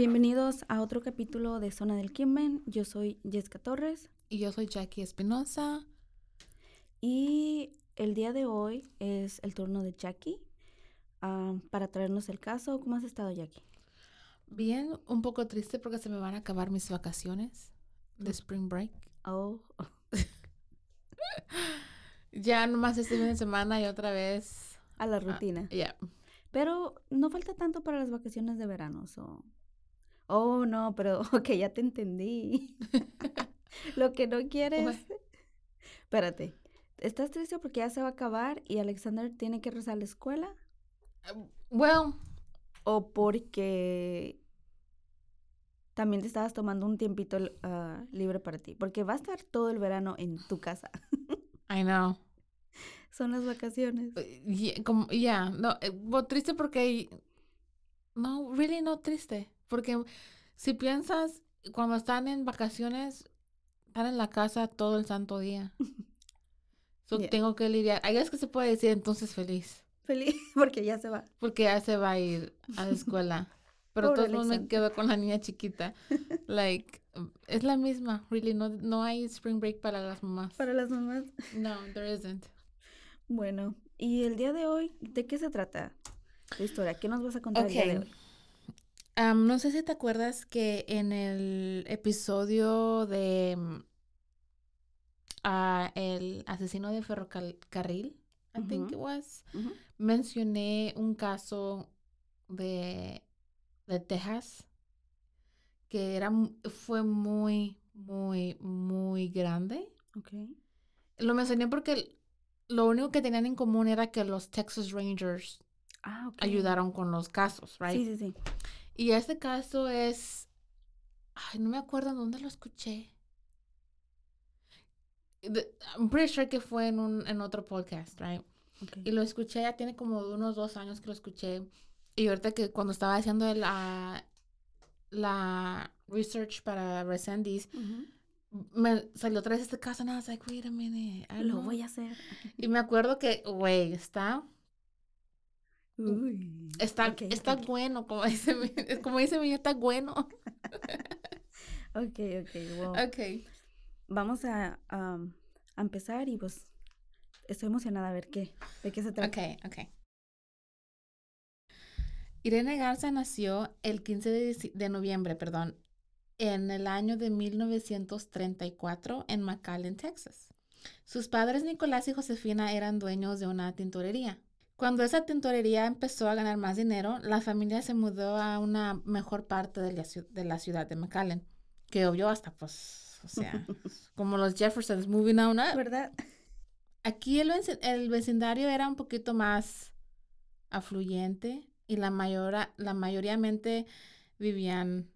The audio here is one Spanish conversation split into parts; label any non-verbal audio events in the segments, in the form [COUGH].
Bienvenidos a otro capítulo de Zona del Crimen. Yo soy Jessica Torres Y yo soy Jackie Espinosa. y el día de hoy es el turno de Jackie ah, para traernos el caso. ¿Cómo has estado, Jackie? Bien, un poco triste porque se me van a acabar mis vacaciones de Spring Break. Oh, [LAUGHS] Ya nomás este fin de semana y otra vez. a la ah, rutina. Ya. Pero no falta tanto para las vacaciones de verano. so- Oh, no, pero [LAUGHS] ok, ya te entendí. [LAUGHS] [LAUGHS] Lo que no quieres. Espérate. ¿Estás triste porque ya se va a acabar y Alexander tiene que rezar a la escuela? Well, ¿O porque también te estabas tomando un tiempito ah, libre para ti? Porque va a estar todo el verano en tu casa. I know. Son las vacaciones. Eh, Ya, no, eh, bueno, triste porque. No, really no triste. Porque si piensas, cuando están en vacaciones, están en la casa todo el santo día. So, Yeah. Tengo que lidiar. Ahí es que se puede decir entonces feliz. Feliz [LAUGHS] porque ya se va. Porque ya se va a ir a la escuela. [LAUGHS] Pero Pobre todos modos me quedo con la niña chiquita. [LAUGHS] Like, es la misma, really. No, no hay spring break para las mamás. Para las mamás. No, there isn't. Bueno, y el día de hoy, ¿de qué se trata la historia? ¿Qué nos vas a contar el día de hoy? Am, no sé si te acuerdas que en el episodio de mm, ah, el asesino de ferrocarril, I think it was, mencioné un caso de, de Texas que era, fue muy, muy, muy grande. Ok. Lo mencioné porque lo único que tenían en común era que los Texas Rangers Ah, ayudaron con los casos, right? Sí, sí, sí. Y este caso es. Ay, no me acuerdo en dónde lo escuché. I'm pretty sure que fue en, un, en otro podcast, right? Y lo escuché, ya tiene como unos dos años que lo escuché. Y ahorita que cuando estaba haciendo la, la research para Resendiz, Ujú. me salió otra vez este caso. I was like, wait a minute. I Lo know. voy a hacer. Y me acuerdo que, güey, está, Uy. está, está bueno, como dice mi, como dice mi, está bueno. [LAUGHS] Ok, ok, wow. Ok. Vamos a, empezar y pues estoy emocionada a ver qué, de qué se trata. Ok, ok. Irene Garza nació el 15 de, de noviembre, perdón, en el año de 1934 en McAllen, Texas. Sus padres Nicolás y Josefina eran dueños de una tintorería. Cuando esa tintorería empezó a ganar más dinero, la familia se mudó a una mejor parte de la, de la ciudad de McAllen, que obvio hasta pues, o sea, [LAUGHS] como los Jeffersons moving on up. ¿Verdad? Aquí el, vecindario era un poquito más afluyente y la, mayora, la mayoritariamente vivían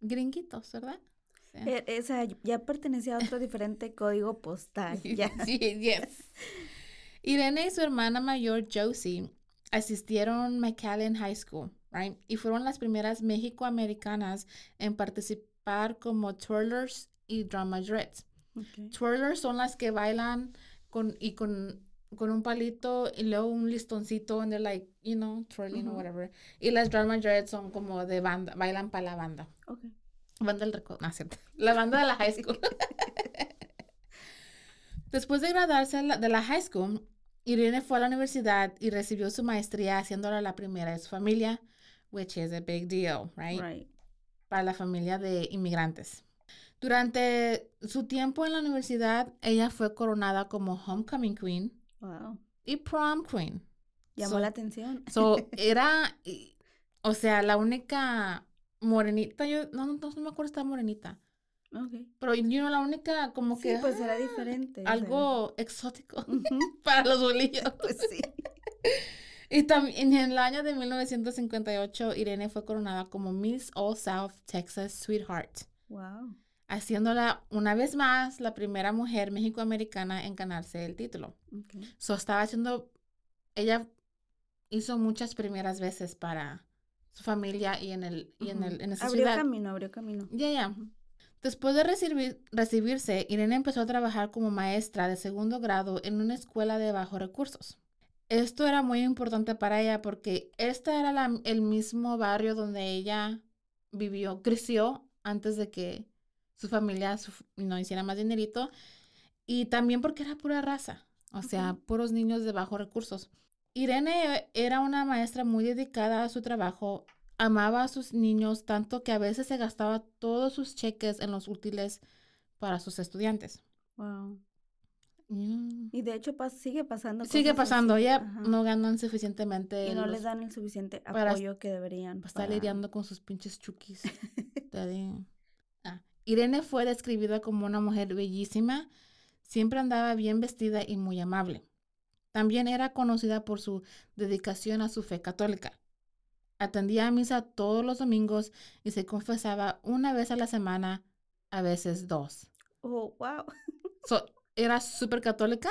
gringuitos, ¿verdad? O sea, E- Esa ya pertenecía a otro [LAUGHS] diferente código postal. Ya. [LAUGHS] Sí, yes. Irene y su hermana mayor Josie asistieron McAllen High School, right? Y fueron las primeras mexicoamericanas en participar como twirlers y dramajettes. Ok. Twirlers son las que bailan con y con con un palito y luego un listoncito and they're like, you know, twirling or Ujú. whatever. Y las drama dreads son como de banda, bailan para la banda. Ok. Banda del record, no, cierto. La banda de la high school. [LAUGHS] Después de graduarse de la high school, Irene fue a la universidad y recibió su maestría haciéndola la primera de su familia, which is a big deal, right? Right. Para la familia de inmigrantes. Durante su tiempo en la universidad, ella fue coronada como Homecoming Queen Wow. y Prom Queen. Llamó So- la atención. So, [LAUGHS] era, o sea, la única morenita, yo no, no, no me acuerdo si estaba morenita, Ok. pero yo no la única como Sí, que pues era ah, diferente. algo exótico [LAUGHS] para los bolillos. [LAUGHS] Pues sí. [LAUGHS] Y también en el año de 1958, Irene fue coronada como Miss All South Texas Sweetheart, Wow. haciéndola una vez más la primera mujer mexicoamericana en ganarse el título. ok. So estaba haciendo, ella hizo muchas primeras veces para su familia y en el y en el en esa Abrió ciudad. camino, abrió camino. Ya, ya. Después de recibir- recibirse, Irene empezó a trabajar como maestra de segundo grado en una escuela de bajos recursos. Esto era muy importante para ella porque este era la- el mismo barrio donde ella vivió, creció antes de que su familia su- no hiciera más dinerito y también porque era pura raza, o sea, puros niños de bajos recursos. Irene era una maestra muy dedicada a su trabajo, amaba a sus niños tanto que a veces se gastaba todos sus cheques en los útiles para sus estudiantes. Wow. Mm. Y de hecho pas- sigue pasando. Sigue pasando, ya no ganan suficientemente Y no les dan el suficiente apoyo que deberían. para estar lidiando con sus pinches chukis. [LAUGHS] Ah, Irene fue describida como una mujer bellísima, siempre andaba bien vestida y muy amable. También era conocida por su dedicación a su fe católica. Atendía a misa todos los domingos y se confesaba una vez a la semana, a veces dos. Oh, wow. [LAUGHS] So, ¿Era súper católica?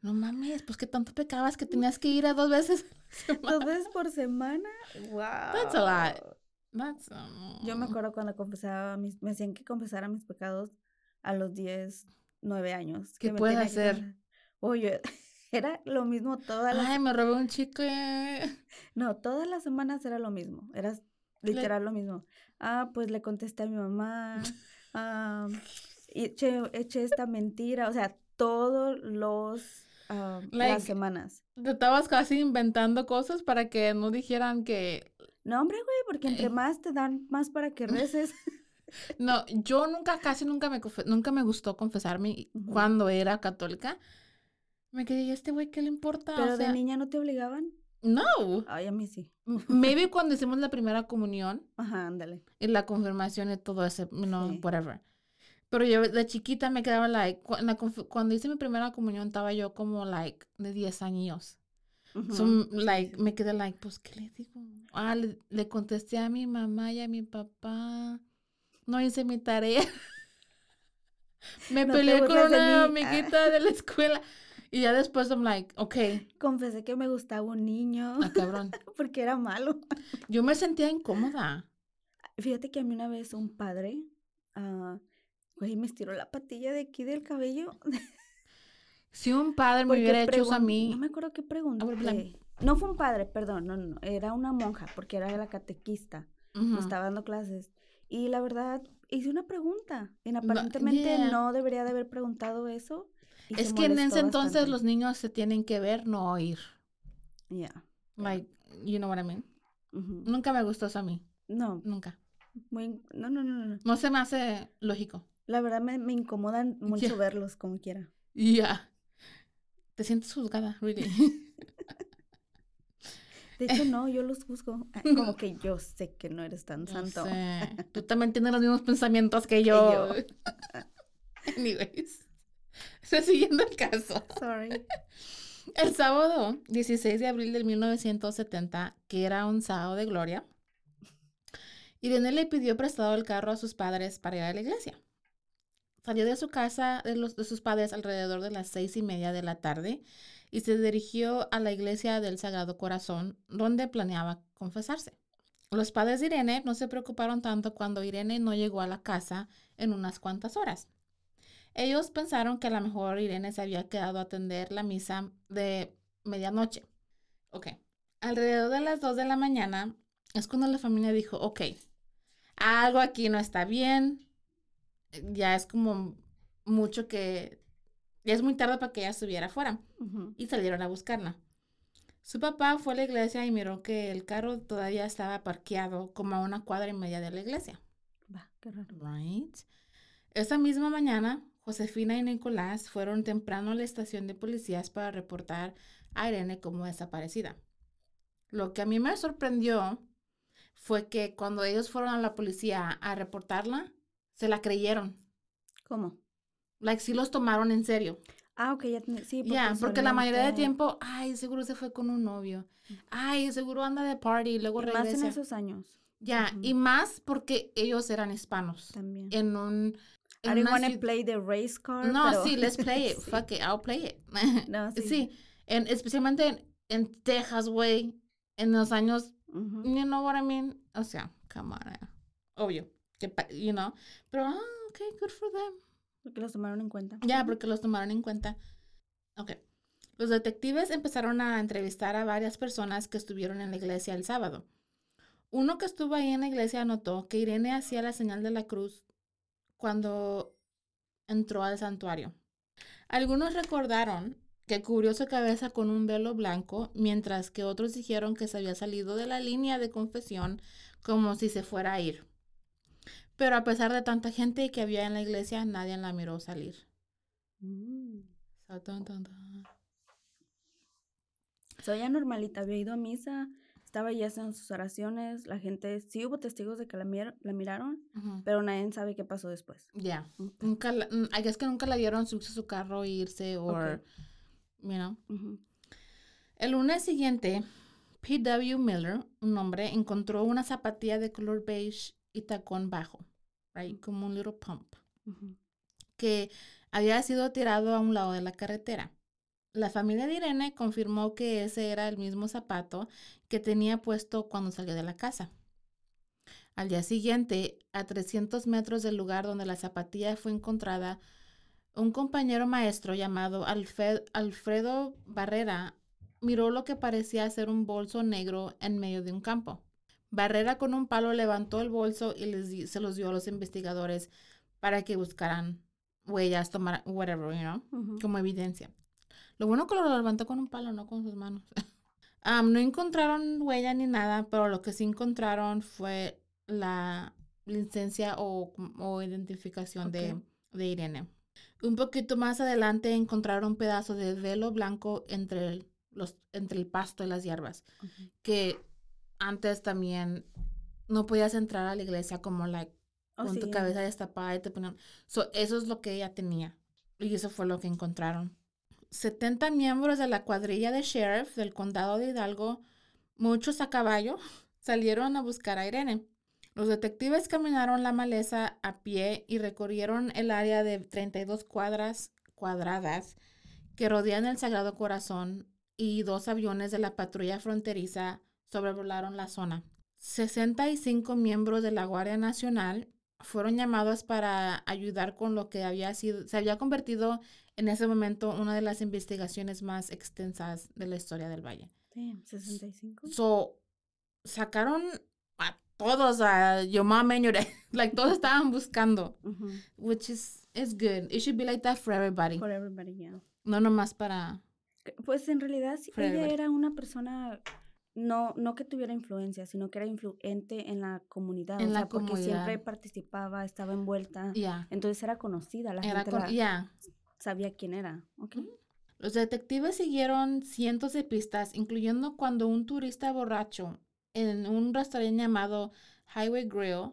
No mames, pues qué tanto pecabas que tenías que ir a dos veces. a? [LAUGHS] Dos veces por semana. Wow. That's a lot. That's, um, Yo me acuerdo cuando confesaba mis, me decían que confesara mis pecados a los 10, 9 años. ¿Qué que puedes que hacer? confesar. Oye, era lo mismo todas las Ay, me robé un chicle. No, todas las semanas era lo mismo, era literal lo mismo. Ah, pues le contesté a mi mamá, [LAUGHS] ah, y eché, eché esta mentira, o sea, todos los, ah, Like- las semanas. Te estabas casi inventando cosas para que no dijeran que... No, hombre, güey, porque entre Eh. más te dan, más para que reces. [LAUGHS] No, yo nunca, casi nunca me, nunca me gustó confesarme cuando era católica. Me quedé, ¿y este güey qué le importa? Pero o sea, de niña no te obligaban. no. Ay, a mí sí. Maybe [LAUGHS] cuando hicimos la primera comunión Ajá, ándale. y la confirmación y todo ese, Sí. whatever. Pero yo de chiquita me quedaba like, cu- la cuando hice mi primera comunión estaba yo como like de 10 años. So, m- sí, like, me quedé like, pues, ¿qué le digo? Ah, le, le contesté a mi mamá y a mi papá. No hice mi tarea. [LAUGHS] me No peleé con una amiguita de la escuela. Y ya después I'm like, ok, Confesé que me gustaba un niño ah, cabrón. [LAUGHS] porque era malo. Yo me sentía incómoda. Fíjate que a mí una vez un padre, güey, me estiró la patilla de aquí del cabello. Si un padre me hubiera hecho eso a mí, No me acuerdo qué bla. pregunté. No fue un padre, perdón, no, no, no, era una monja, porque era la catequista, me ujú, estaba dando clases. Y la verdad, hice una pregunta. Y aparentemente yeah. no debería de haber preguntado eso. Es que en ese entonces bastante. los niños se tienen que ver, no oír. Ya. Like, you know what I mean? Nunca me gustó eso a mí. No, Nunca. muy, no, no, no, no. No se me hace lógico. La verdad me, me incomodan [LAUGHS] mucho verlos como quiera. Ya. Te sientes juzgada, really. [LAUGHS] De hecho, [LAUGHS] no, yo los juzgo. ah, Como que yo sé que no eres tan Yo santo. sé. Tú también tienes los mismos pensamientos que yo. Anyways. [LAUGHS] Estoy siguiendo el caso. Sorry. [LAUGHS] El sábado 16 de abril de 1970, que era un sábado de gloria, Irene le pidió prestado el carro a sus padres para ir a la iglesia. Salió de su casa de, los, de sus padres alrededor de las seis y media de la tarde y se dirigió a la iglesia del Sagrado Corazón, donde planeaba confesarse. Los padres de Irene no se preocuparon tanto cuando Irene no llegó a la casa en unas cuantas horas. Ellos pensaron que a lo mejor Irene se había quedado a atender la misa de medianoche. Ok. Alrededor de las 2 de la mañana es cuando la familia dijo, ok, algo aquí no está bien. Ya es como mucho que ya es muy tarde para que ella estuviera afuera. Y salieron a buscarla. Su papá fue a la iglesia y miró que el carro todavía estaba parqueado como a una cuadra y media de la iglesia. Va, qué raro. Right. Esa misma mañana, Josefina y Nicolás fueron temprano a la estación de policías para reportar a Irene como desaparecida. Lo que a mí me sorprendió fue que cuando ellos fueron a la policía a reportarla, se la creyeron. ¿Cómo? Like, sí los tomaron en serio. Ah, ok, ya sí. Ya, porque la mayoría de tiempo, ay, seguro se fue con un novio. Ay, seguro anda de party y luego y más en regresa. esos años Ya, Ujú. y más porque ellos eran hispanos. también. En un... I didn't una want to play the race car. No, pero- sí, [LAUGHS] let's play it. Sí. Fuck it, I'll play it. [LAUGHS] No, sí. sí. en, especialmente en, en Texas, güey, en los años, Ujú. you know what I mean? O sea, come on, eh, obvio, que, you know, pero, ah, ok, good for them. Porque los tomaron en cuenta. Ya, porque los tomaron en cuenta. Ok. Los detectives empezaron a entrevistar a varias personas que estuvieron en la iglesia el sábado. Uno que estuvo ahí en la iglesia notó que Irene hacía la señal de la cruz cuando entró al santuario. Algunos recordaron que cubrió su cabeza con un velo blanco, mientras que otros dijeron que se había salido de la línea de confesión como si se fuera a ir. Pero a pesar de tanta gente que había en la iglesia, nadie la miró salir. Mm. So. Soy ya normalita, había ido a misa, estaba ya haciendo sus oraciones, la gente, sí hubo testigos de que la, mir- la miraron, pero nadie sabe qué pasó después. Ya. Ok. Nunca, la, mm, I guess que nunca la vieron subirse a su carro e irse, o, you know. El lunes siguiente, P.W. Miller, un hombre, encontró una zapatilla de color beige y tacón bajo, right, como un little pump, que había sido tirado a un lado de la carretera. La familia de Irene confirmó que ese era el mismo zapato que tenía puesto cuando salió de la casa. Al día siguiente, a 300 metros del lugar donde la zapatilla fue encontrada, un compañero maestro llamado Alfred- Alfredo Barrera miró lo que parecía ser un bolso negro en medio de un campo. Barrera con un palo levantó el bolso y les di- se los dio a los investigadores para que buscaran huellas, tomar whatever, you know, como evidencia. Lo bueno que lo levantó con un palo, no con sus manos. [LAUGHS] Am, no encontraron huella ni nada, pero lo que sí encontraron fue la licencia o, o identificación de, de Irene. Un poquito más adelante encontraron un pedazo de velo blanco entre el, los, entre el pasto y las hierbas, que antes también no podías entrar a la iglesia como like, Oh, con tu cabeza destapada y te ponían... So, eso es lo que ella tenía. Y eso fue lo que encontraron. 70 miembros de la cuadrilla de sheriff del condado de Hidalgo, muchos a caballo, [LAUGHS] salieron a buscar a Irene. Los detectives caminaron la maleza a pie y recorrieron el área de 32 cuadras cuadradas que rodean el Sagrado Corazón y dos aviones de la patrulla fronteriza sobrevolaron la zona. 65 miembros de la Guardia Nacional fueron llamados para ayudar con lo que había sido, se había convertido en ese momento una de las investigaciones más extensas de la historia del Valle. Damn, 65. So, sacaron a todos, a dad, [LAUGHS] like todos estaban buscando, which is, is good. It should be like that for everybody. For everybody, yeah. No nomás para, Pues en realidad sí, For ella everybody. era una persona, no, no que tuviera influencia, sino que era influente en la comunidad. En o la sea, porque siempre participaba, estaba envuelta. yeah. Entonces era conocida, la Era gente con, la- yeah. sabía quién era. Los detectives siguieron cientos de pistas, incluyendo cuando un turista borracho en un restaurante llamado Highway Grill,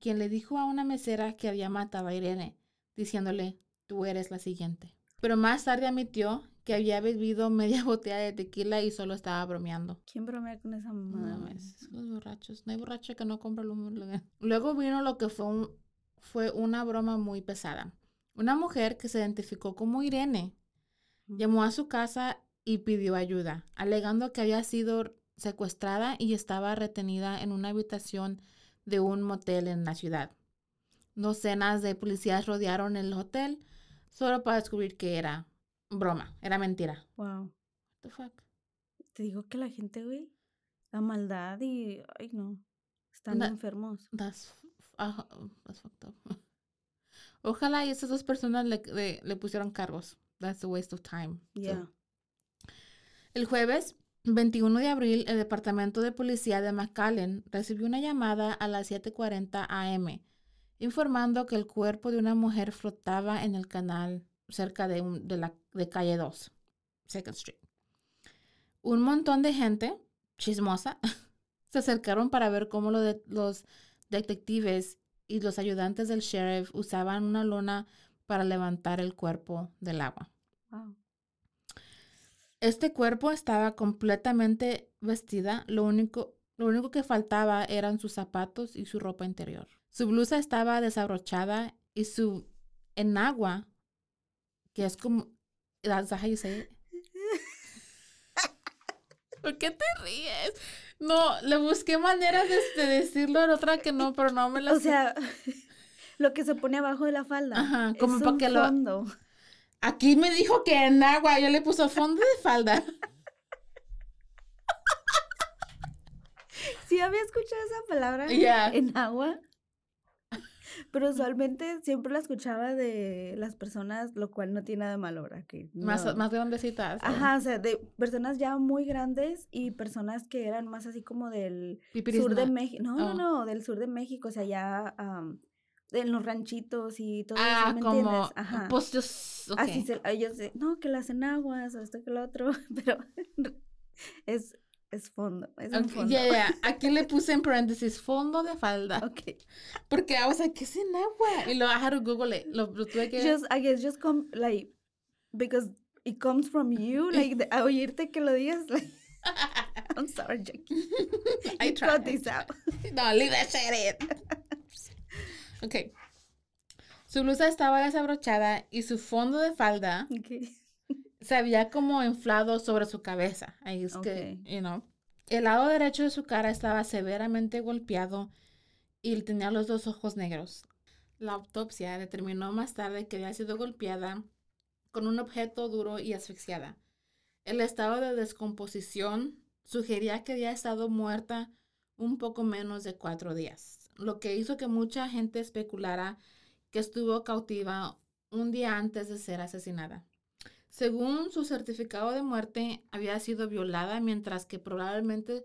quien le dijo a una mesera que había matado a Irene, diciéndole, tú eres la siguiente. Pero más tarde admitió que había bebido [LAUGHS] media botella de tequila y solo estaba bromeando. ¿Quién bromea con esa mamada? No, es- los borrachos. No hay borracho que no compre lo lo- [LAUGHS] Luego vino lo que fue, un- fue una broma muy pesada. Una mujer que se identificó como Irene llamó a su casa y pidió ayuda, alegando que había sido secuestrada y estaba retenida en una habitación de un motel en la ciudad. Docenas de policías rodearon el hotel solo para descubrir que era broma, era mentira. Wow. What the fuck? Te digo que la gente, güey, la maldad y, ay no, están enfermos. That's, ah, that's fucked up. [LAUGHS] Ojalá y esas dos personas le, le- le pusieron cargos. that's a waste of time. So, Yeah. El jueves 21 de abril, el Departamento de Policía de McAllen recibió una llamada a las 7:40 am, informando que el cuerpo de una mujer flotaba en el canal cerca de, un- de la de calle 2, Second Street. Un montón de gente chismosa [LAUGHS] se acercaron para ver cómo lo de- los detectives y los ayudantes del sheriff usaban una lona para levantar el cuerpo del agua. Wow. Este cuerpo estaba completamente vestida, lo único, lo único que faltaba eran sus zapatos y su ropa interior. Su blusa estaba desabrochada y su enagua, que es como... That's how you say it. ¿Por qué te ríes? No, le busqué maneras de, de decirlo en otra que no, pero no me lo O sea, [LAUGHS] lo que se pone abajo de la falda. Ajá, como es pa' un que lo-. Aquí me dijo que enagua, yo le puso fondo de falda. [LAUGHS] Sí, había escuchado esa palabra Yeah. en agua. Pero usualmente siempre la escuchaba de las personas, lo cual no tiene nada de malo, ¿verdad? Que Más, no- más grandecitas. o Ajá, o sea, de personas ya muy grandes y personas que eran más así como del sur de. México. No, no, Oh. no, del sur de México, o sea, ya am, en los ranchitos y todo eso, Ah, ¿me como, entiendes? Ajá. pues yo. Así se, ellos, no, que las enaguas o esto que lo otro, [LAUGHS] pero [LAUGHS] es, es fondo, es un Ok, fondo. ya, ya, [LAUGHS] aquí le puse en paréntesis fondo de falda, Ok. porque I was like, ¿qué es enagua? Y lo, to Google it, lo, lo tuve que, Just, I guess, just come, like, because it comes from you, [LAUGHS] like, a oírte que lo digas, [LAUGHS] like, I'm sorry, Jackie. I You cut tried. this out. no, leave that shit in. ok, su blusa estaba desabrochada y su fondo de falda Okay. Se había como inflado sobre su cabeza. Ahí es que, you know. El lado derecho de su cara estaba severamente golpeado y tenía los dos ojos negros. La autopsia determinó más tarde que había sido golpeada con un objeto duro y asfixiada. El estado de descomposición sugería que había estado muerta un poco menos de cuatro días, lo que hizo que mucha gente especulara que estuvo cautiva un día antes de ser asesinada. Según su certificado de muerte, había sido violada mientras que probablemente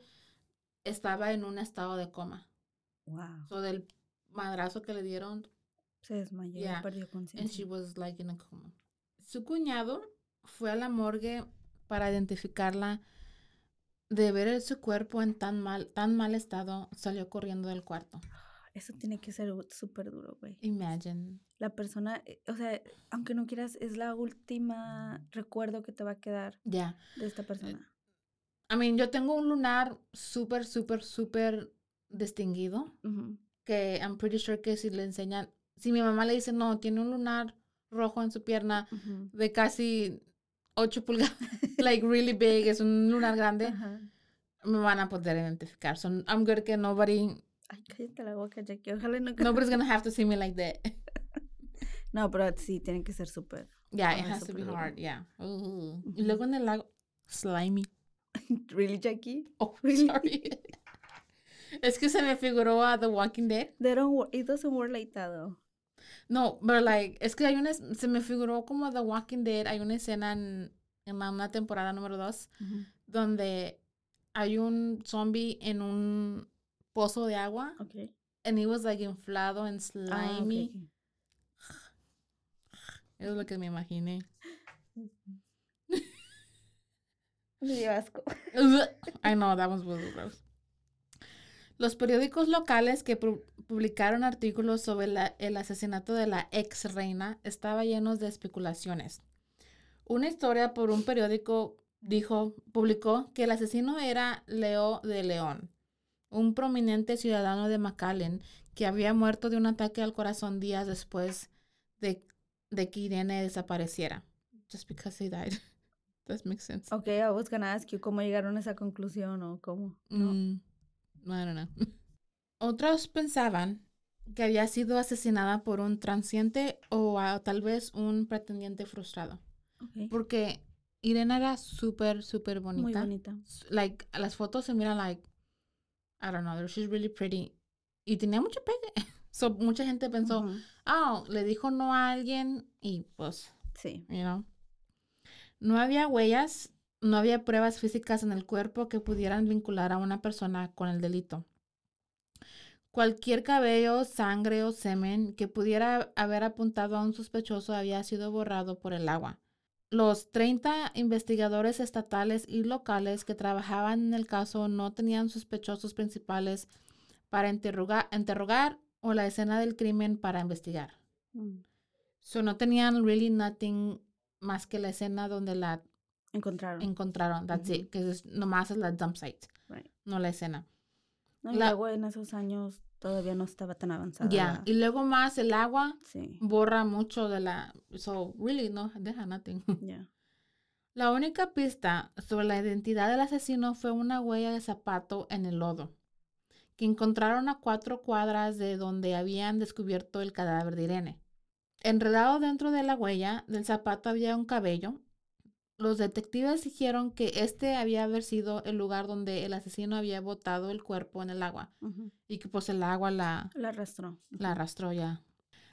estaba en un estado de coma. Wow. So del madrazo que le dieron, Se desmayó, Yeah, perdió and she conciencia. was like in a coma. Su cuñado fue a la morgue para identificarla. De ver su cuerpo en tan mal, tan mal estado, salió corriendo del cuarto. Eso tiene que ser súper duro, güey. Imagine. La persona, eh, o sea, aunque no quieras, es la última recuerdo que te va a quedar de esta persona. I mean, yo tengo un lunar súper, súper, súper distinguido. Que I'm pretty sure que si le enseñan, si mi mamá le dice, no, tiene un lunar rojo en su pierna de casi 8 pulgadas, [LAUGHS] like really big, es un lunar grande, me van a poder identificar. So I'm good que nobody, Ay, cállate la boca, Jackie. Ojalá no. nobody's gonna have to see me like that. [LAUGHS] No, pero sí, tiene que ser súper. Yeah, it has to be hard, yeah. Y luego en el lago, slimy. [LAUGHS] ¿Really, Jackie? Oh, [LAUGHS] Really? sorry. es que se me figuró a The Walking Dead. They don't work, it doesn't work like that, though. No, pero like, es que hay una, se me figuró como The Walking Dead, hay una escena en, en la una temporada número 2 donde hay un zombie en un pozo de agua Ok. and he was like inflado and Ah, slimy. [LAUGHS] Eso es lo que me imaginé. [LAUGHS] Me dio asco. [LAUGHS] I know, that was really gross. Los periódicos locales que pu- publicaron artículos sobre la- el asesinato de la ex reina estaban llenos de especulaciones. Una historia por un periódico dijo, publicó que el asesino era Leo de León, un prominente ciudadano de McAllen que había muerto de un ataque al corazón días después de, de que Irene desapareciera. Just because he died. [LAUGHS] That makes sense. Ok, I was gonna ask you cómo llegaron a esa conclusión o cómo. No. Mm, I don't know. [LAUGHS] Otros pensaban que había sido asesinada por un transiente o a- tal vez un pretendiente frustrado. Ok. Porque Irene era súper, súper bonita. Muy bonita. Like, las fotos se miran like, I don't know, she's really pretty. Y tenía mucho pegue. [LAUGHS] So, mucha gente pensó, oh, le dijo no a alguien y pues, Sí. you know. No había huellas, no había pruebas físicas en el cuerpo que pudieran vincular a una persona con el delito. Cualquier cabello, sangre o semen que pudiera haber apuntado a un sospechoso había sido borrado por el agua. Los 30 investigadores estatales y locales que trabajaban en el caso no tenían sospechosos principales para interrogar, o la escena del crimen para investigar. Mm. So no tenían really nothing más que la escena donde la encontraron. Encontraron, that's it, que es, nomás es la dump site, no la escena. No, el agua en esos años todavía no estaba tan avanzada. Ya, y luego más el agua borra mucho de la, so really no deja nothing. [LAUGHS] Yeah. La única pista sobre la identidad del asesino fue una huella de zapato en el lodo, que encontraron a cuatro cuadras de donde habían descubierto el cadáver de Irene. Enredado dentro de la huella del zapato había un cabello. Los detectives dijeron que este había haber sido el lugar donde el asesino había botado el cuerpo en el agua y que pues el agua la, la arrastró. La arrastró ya.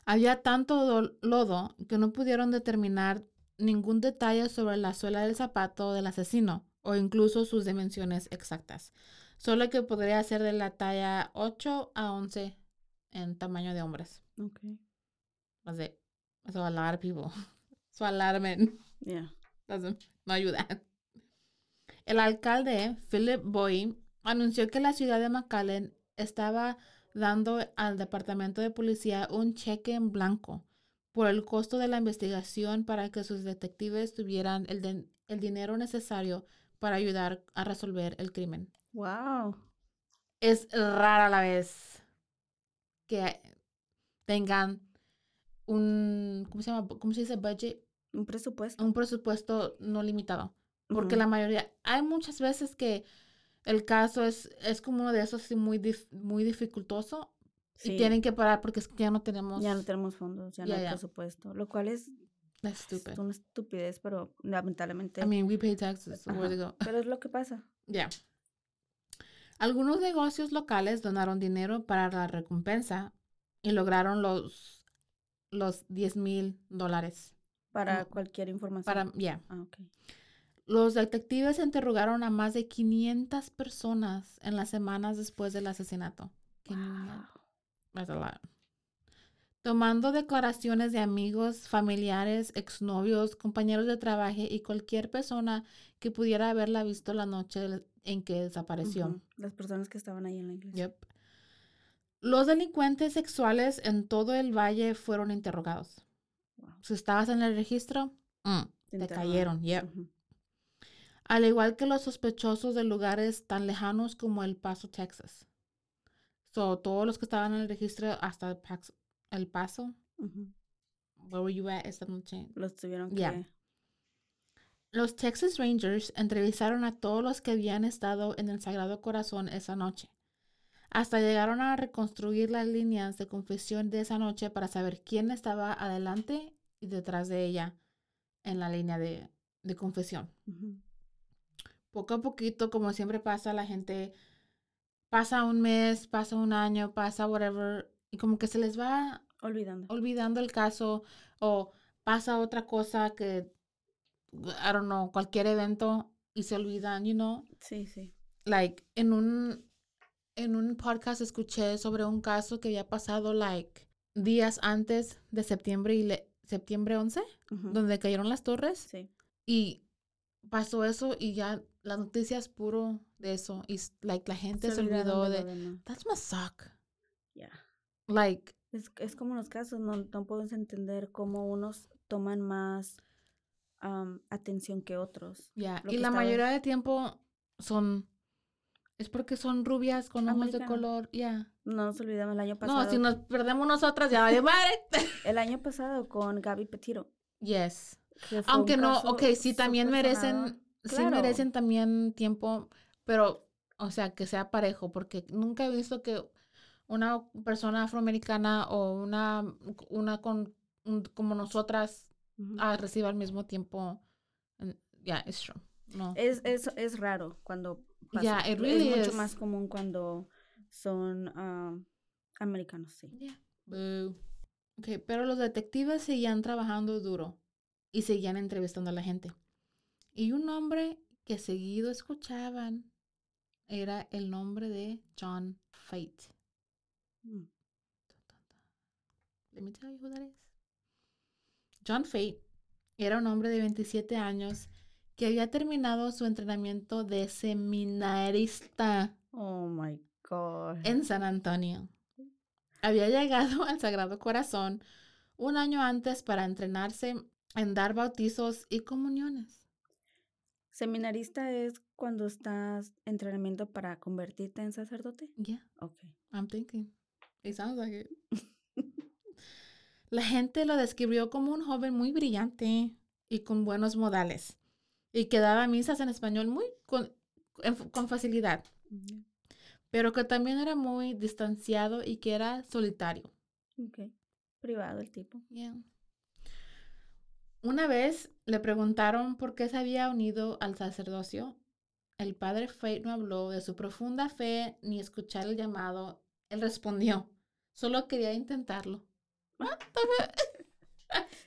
Había tanto lodo que no pudieron determinar ningún detalle sobre la suela del zapato del asesino o incluso sus dimensiones exactas. Solo que podría ser de la talla 8 a 11 en tamaño de hombres. Okay. So a lot of people. So a lot of men. Yeah. No ayuda. El alcalde, Philip Boy, anunció que la ciudad de McAllen estaba dando al departamento de policía un cheque en blanco por el costo de la investigación para que sus detectives tuvieran el, el dinero necesario para ayudar a resolver el crimen. Wow. Es rara la vez que tengan un, ¿cómo se llama? ¿Cómo se dice? Budget. Un presupuesto. Un presupuesto no limitado. Porque la mayoría, hay muchas veces que el caso es, es como uno de esos muy, muy dificultoso y tienen que parar porque es que ya no tenemos. Ya no tenemos fondos, ya no hay presupuesto. Lo cual es. Es una estupidez, pero lamentablemente. I mean, we pay taxes. Pero es lo que pasa. Ya. Algunos negocios locales donaron dinero para la recompensa y lograron los los 10 mil dólares. Para cualquier información. Para, ya. Ah, los detectives interrogaron a más de 500 personas en las semanas después del asesinato. Tomando declaraciones de amigos, familiares, exnovios, compañeros de trabajo y cualquier persona que pudiera haberla visto la noche en que desapareció. Las personas que estaban ahí en la iglesia. Yep. Los delincuentes sexuales en todo el valle fueron interrogados. Si estabas en el registro, mm, te, cayeron. Al igual que los sospechosos de lugares tan lejanos como El Paso, Texas. So, todos los que estaban en el registro hasta El Paso. Where were you at esta noche? Los tuvieron que... Los Texas Rangers entrevistaron a todos los que habían estado en el Sagrado Corazón esa noche. Hasta llegaron a reconstruir las líneas de confesión de esa noche para saber quién estaba adelante y detrás de ella en la línea de, confesión. Poco a poquito, como siempre pasa, la gente pasa un mes, pasa un año, pasa whatever, y como que se les va olvidando, olvidando el caso o pasa otra cosa que, I don't know, cualquier evento y se olvidan, you know. Sí, sí. Like, en un, en un podcast escuché sobre un caso que había pasado like días antes de septiembre y septiembre 11, donde cayeron las torres. Sí. Y pasó eso y ya las noticias puro de eso y like la gente se, olvidó de, that's my suck. Yeah. Like es, es como los casos, no, no puedes entender cómo unos toman más atención que otros. Ya, y la mayoría de tiempo son es porque son rubias con ojos de color, ya. No nos olvidamos el año pasado. No, si nos perdemos nosotras, ya vale madre. [LAUGHS] el año pasado con Gaby Petiro. Yes. Aunque no, ok, sí también merecen, sí merecen también tiempo, pero, o sea, que sea parejo, porque nunca he visto que una persona afroamericana o una, una con, como nosotras ah, reciba al mismo tiempo. Ya, es true. No. Es, es, es raro cuando ya es mucho más común cuando son ah, americanos, sí. Okay, pero los detectives seguían trabajando duro y seguían entrevistando a la gente. Y un nombre que seguido escuchaban era el nombre de John Fate. Mm. Let me tell you who that is. John Fate era un hombre de 27 años que había terminado su entrenamiento de seminarista Oh my God. en San Antonio. Había llegado [LAUGHS] al Sagrado Corazón un año antes para entrenarse en dar bautizos y comuniones. ¿Seminarista es cuando estás en entrenamiento para convertirte en sacerdote? Yeah, Ok. I'm thinking. It sounds like it. La gente lo describió como un joven muy brillante y con buenos modales y que daba misas en español muy con, con facilidad, pero que también era muy distanciado y que era solitario. Ok. Privado el tipo. Yeah. Una vez le preguntaron por qué se había unido al sacerdocio. El padre Fate no habló de su profunda fe ni escuchar el llamado. Él respondió, solo quería intentarlo. [LAUGHS]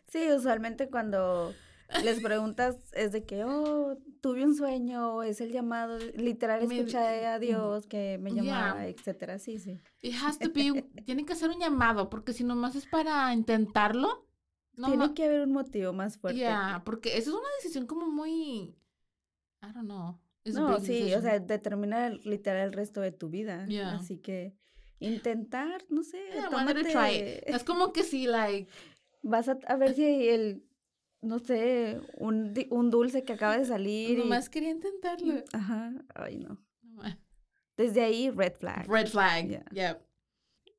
Sí, usualmente cuando les preguntas es de que, oh, tuve un sueño, es el llamado, literal escuché a Dios que me Yeah. llamaba, etcétera. Sí, sí. It has to be, tiene que ser un llamado, porque si nomás es para intentarlo, no Tiene que haber un motivo más fuerte. Yeah, porque eso es una decisión como muy, I don't know. it's No, sí, o sea, determina literal el resto de tu vida. Yeah. Así que intentar, no sé, Yeah, try tómate, Es como que si, like, vas a, a ver si el, no sé, un, un dulce que acaba de salir. y- nomás quería intentarlo. Ajá, ay no. Nomás. Desde ahí, red flag. Red flag. Yeah. Yeah.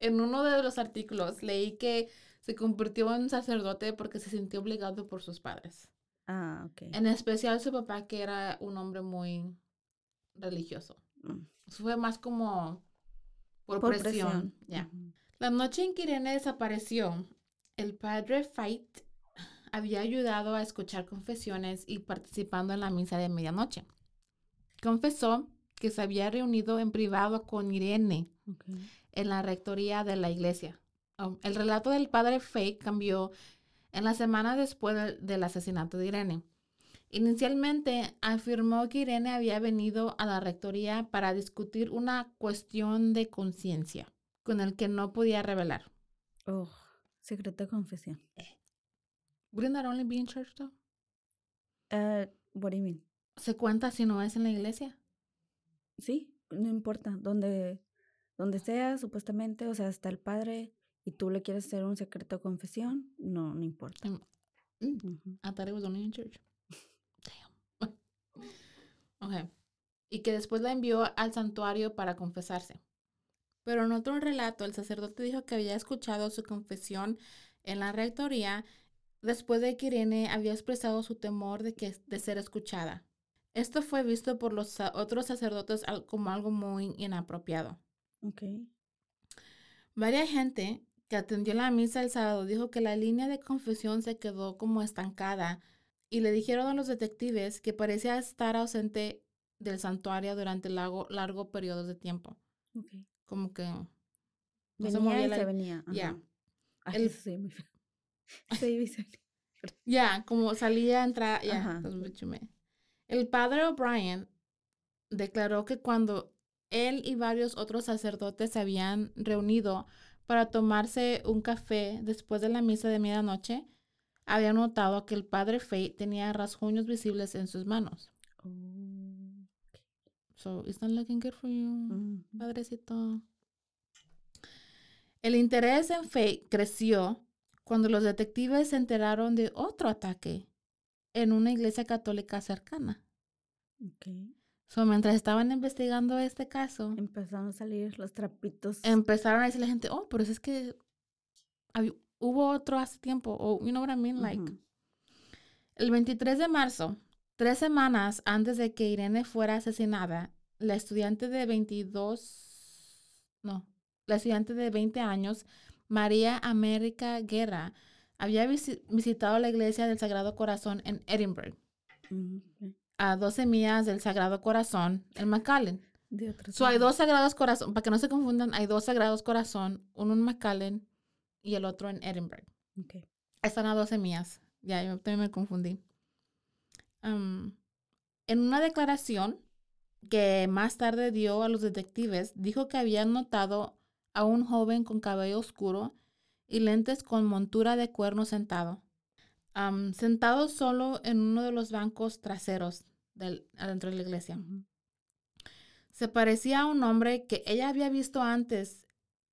En uno de los artículos leí que se convirtió en sacerdote porque se sintió obligado por sus padres. Ah, ok. En especial su papá, que era un hombre muy religioso. Mm. Fue más como por, Por presión. presión. Ujú. La noche en que Irene desapareció, el padre Fait había ayudado a escuchar confesiones y participando en la misa de medianoche. Confesó que se había reunido en privado con Irene en la rectoría de la iglesia. Um, el relato del padre Fake cambió en la semana después del, del asesinato de Irene. Inicialmente afirmó que Irene había venido a la rectoría para discutir una cuestión de conciencia con el que no podía revelar. Oh, secreto de confesión. Wouldn't that only be in church though? Uh, what do you mean? ¿Se cuenta si no es en la iglesia? Sí, no importa. Donde, donde sea, supuestamente, o sea, está el padre y tú le quieres hacer un secreto de confesión, no, no importa. Mm, mm. I thought it was only in church. Damn. [LAUGHS] okay. Y que después la envió al santuario para confesarse. Pero en otro relato, el sacerdote dijo que había escuchado su confesión en la rectoría después de que Irene había expresado su temor de, que, de ser escuchada. Esto fue visto por los otros sacerdotes como algo muy inapropiado. Ok. Varias gente que atendió la misa el sábado dijo que la línea de confesión se quedó como estancada y le dijeron a los detectives que parecía estar ausente del santuario durante largo, largo periodo de tiempo. Ok. Como que... no se Venía movía y la- se venía. Ya. El- eso [LAUGHS] sí. Ya, como salía, entraba, ya, chumé. El padre O'Brien declaró que cuando él y varios otros sacerdotes se habían reunido para tomarse un café después de la misa de medianoche, había notado que el padre Fate tenía rasguños visibles en sus manos. Oh, So, it's not looking good for you, padrecito. El interés en Fate creció cuando los detectives se enteraron de otro ataque en una iglesia católica cercana. Ok. So, mientras estaban investigando este caso, Empezaron a salir los trapitos. empezaron a decir la gente, oh, pero es que hubo otro hace tiempo, o you know what I mean, like. El 23 de marzo, tres semanas antes de que Irene fuera asesinada, la estudiante de 22, no, la estudiante de 20 años, María América Guerra, había visi- visitado la iglesia del Sagrado Corazón en Edinburgh, ok. a 12 millas del Sagrado Corazón en McAllen. So, hay dos Sagrados Corazón, para que no se confundan, hay dos Sagrados Corazón, uno en McAllen y el otro en Edinburgh. Ok. Están a 12 millas. Ya, yo también me confundí. En una declaración que más tarde dio a los detectives, dijo que había notado a un joven con cabello oscuro y lentes con montura de cuerno sentado, sentado solo en uno de los bancos traseros del, adentro de la iglesia. Se parecía a un hombre que ella había visto antes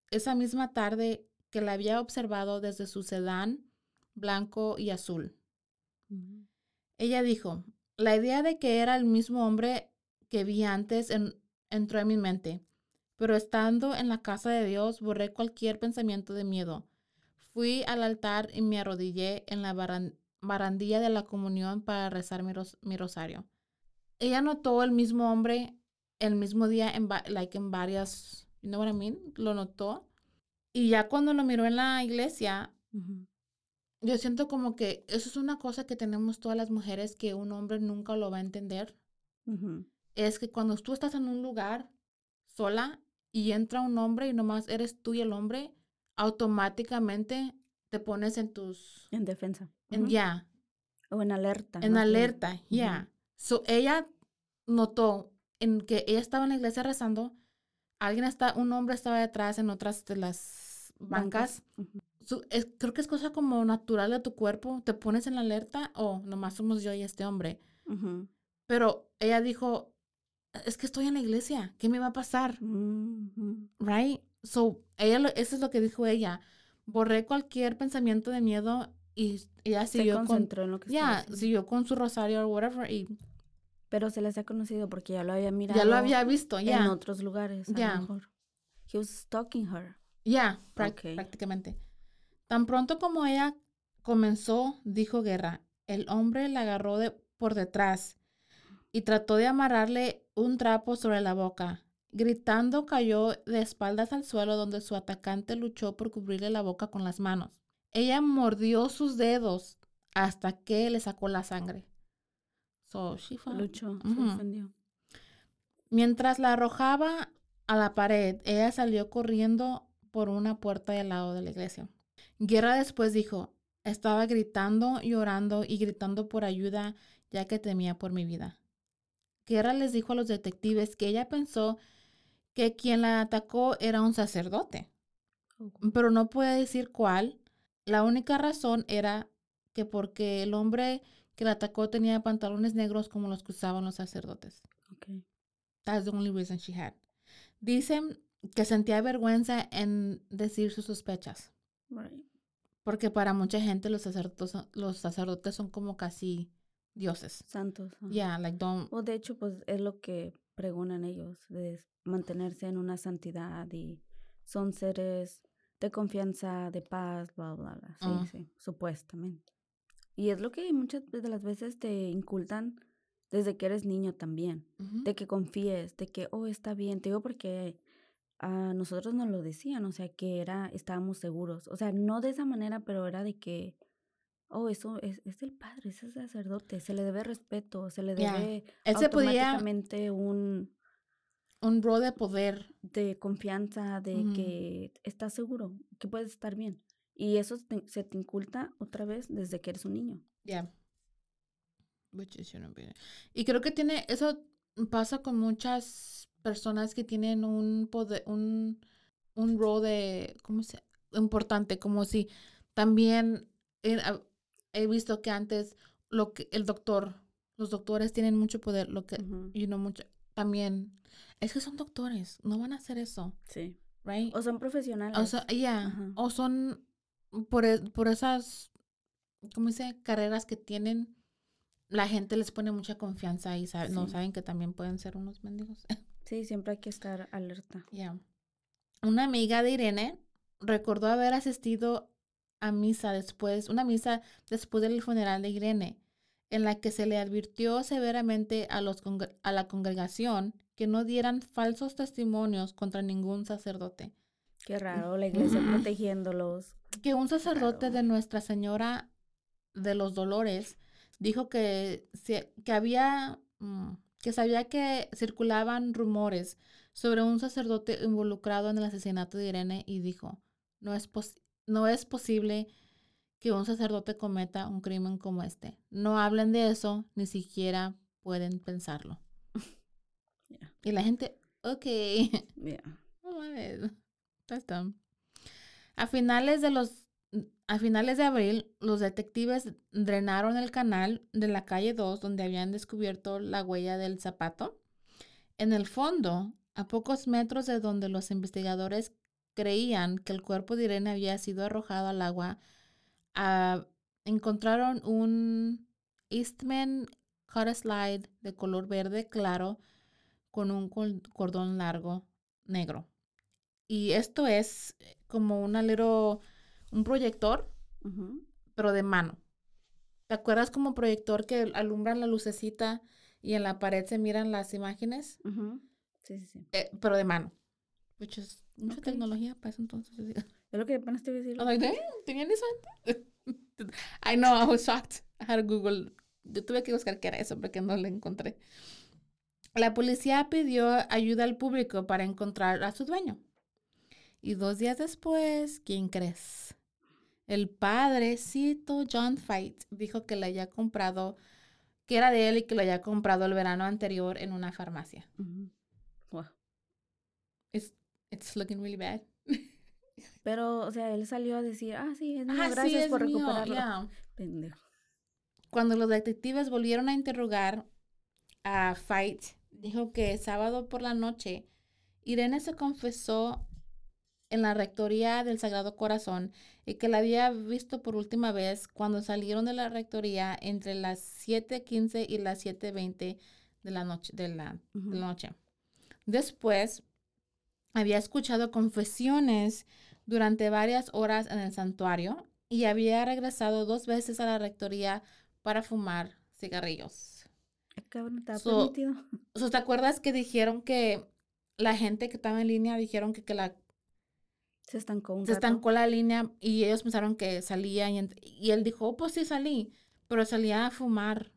esa misma tarde que la había observado desde su sedán blanco y azul. Ella dijo, la idea de que era el mismo hombre que vi antes entró en mi mente, pero estando en la casa de Dios borré cualquier pensamiento de miedo. Fui al altar y me arrodillé en la barandilla de la comunión para rezar mi, rosario. Ella notó el mismo hombre el mismo día en, like, en varias, you know what I mean? Lo notó. Y ya cuando lo miró en la iglesia, yo siento como que eso es una cosa que tenemos todas las mujeres que un hombre nunca lo va a entender. Es que cuando tú estás en un lugar sola y entra un hombre y nomás eres tú y el hombre, automáticamente te pones en tus... En defensa. En ya. O en alerta. En alerta, ya. So, ella notó en que ella estaba en la iglesia rezando, alguien está, un hombre estaba detrás en otras de las bancas. creo que es cosa como natural de tu cuerpo, te pones en la alerta o nomás somos yo y este hombre. Pero ella dijo, es que estoy en la iglesia, ¿qué me va a pasar? Right? So, ella, eso es lo que dijo ella. Borré cualquier pensamiento de miedo y ella siguió con, en lo que Ya, siguió con su rosario o whatever y pero se les ha conocido porque ya lo había mirado. Ya lo había visto, ya. En otros lugares, a lo mejor. He was stalking her. Ya, prácticamente. Tan pronto como ella comenzó, dijo Guerra, el hombre la agarró de, por detrás y trató de amarrarle un trapo sobre la boca. Gritando, cayó de espaldas al suelo donde su atacante luchó por cubrirle la boca con las manos. Ella mordió sus dedos hasta que le sacó la sangre. So she Luchó, se defendió. Mientras la arrojaba a la pared, ella salió corriendo por una puerta del lado de la iglesia. Guerra después dijo, estaba gritando, llorando y gritando por ayuda ya que temía por mi vida. Guerra les dijo a los detectives que ella pensó que quien la atacó era un sacerdote, pero no puede decir cuál. La única razón era que porque el hombre que la atacó tenía pantalones negros como los que usaban los sacerdotes. Okay. That's the only reason she had. Dicen que sentía vergüenza en decir sus sospechas. Right. Porque para mucha gente los sacerdotes, los sacerdotes son como casi dioses. Santos. Yeah, like don't... O de hecho, pues es lo que pregonan ellos, de mantenerse en una santidad y son seres de confianza, de paz, bla, bla, bla. Sí, mm. sí, supuestamente. Y es lo que muchas de las veces te incultan desde que eres niño también, de que confíes, de que, oh, está bien. Te digo porque a nosotros nos lo decían, o sea, que era, estábamos seguros. O sea, no de esa manera, pero era de que, oh, eso es, es el padre, es el sacerdote, se le debe respeto, se le debe automáticamente un... Un rol de poder. De confianza, de que estás seguro, que puedes estar bien. Y eso se te inculta otra vez desde que eres un niño. Ya. Y creo que tiene, eso pasa con muchas personas que tienen un poder, un, un rol de, ¿cómo se importante, como si también he, visto que antes lo que el doctor, los doctores tienen mucho poder, lo que, y no mucho, también, es que son doctores, no van a hacer eso. Sí. Right? O son profesionales. O sea, ya, o son por, e, por esas, ¿cómo dice? Carreras que tienen, la gente les pone mucha confianza y no saben que también pueden ser unos mendigos. [LAUGHS] Sí, siempre hay que estar alerta. Ya. Una amiga de Irene recordó haber asistido a misa después, una misa después del funeral de Irene, en la que se le advirtió severamente a, los a la congregación que no dieran falsos testimonios contra ningún sacerdote. Qué raro, la iglesia protegiéndolos. Que un sacerdote de Nuestra Señora de los Dolores dijo que, que había, mm, que sabía que circulaban rumores sobre un sacerdote involucrado en el asesinato de Irene y dijo, no es, no es posible que un sacerdote cometa un crimen como este. No hablen de eso, ni siquiera pueden pensarlo. [LAUGHS] Y la gente, ok. Yeah. That's dumb. A finales de los a finales de abril, los detectives drenaron el canal de la calle 2 donde habían descubierto la huella del zapato. En el fondo, a pocos metros de donde los investigadores creían que el cuerpo de Irene había sido arrojado al agua, ah, encontraron un Eastman Cut Slide de color verde claro con un cordón largo negro. Y esto es como una little, un proyector, pero de mano. ¿Te acuerdas como proyector que alumbran la lucecita y en la pared se miran las imágenes? Sí, sí, sí. Eh, pero de mano. Which is mucha Ok. tecnología para eso entonces. Es lo que apenas te iba a decir. I was like, damn, ¿tenían eso antes? [LAUGHS] I know, I was shocked. I had to Google. Yo tuve que buscar qué era eso porque no lo encontré. La policía pidió ayuda al público para encontrar a su dueño. Y dos días después, ¿quién crees? El padrecito John Fight dijo que le había comprado, que era de él y que lo había comprado el verano anterior en una farmacia. Wow. It's, it's looking really bad. Pero, o sea, él salió a decir, ah, sí, es mío, sí, gracias es por mío, recuperarlo. yeah. Pendejo. Cuando los detectives volvieron a interrogar a Fight, dijo que sábado por la noche, Irene se confesó en la rectoría del Sagrado Corazón y que la había visto por última vez cuando salieron de la rectoría entre las 7:15 y las 7:20 de la noche. De la, de la noche. Después, había escuchado confesiones durante varias horas en el santuario y había regresado dos veces a la rectoría para fumar cigarrillos. Ah, Cabrón, ¿estaba So, permitido? O sea, ¿te acuerdas que dijeron que la gente que estaba en línea dijeron que, que la, Se estancó un se rato. estancó la línea y ellos pensaron que salía y, él dijo, oh, pues sí salí, pero salía a fumar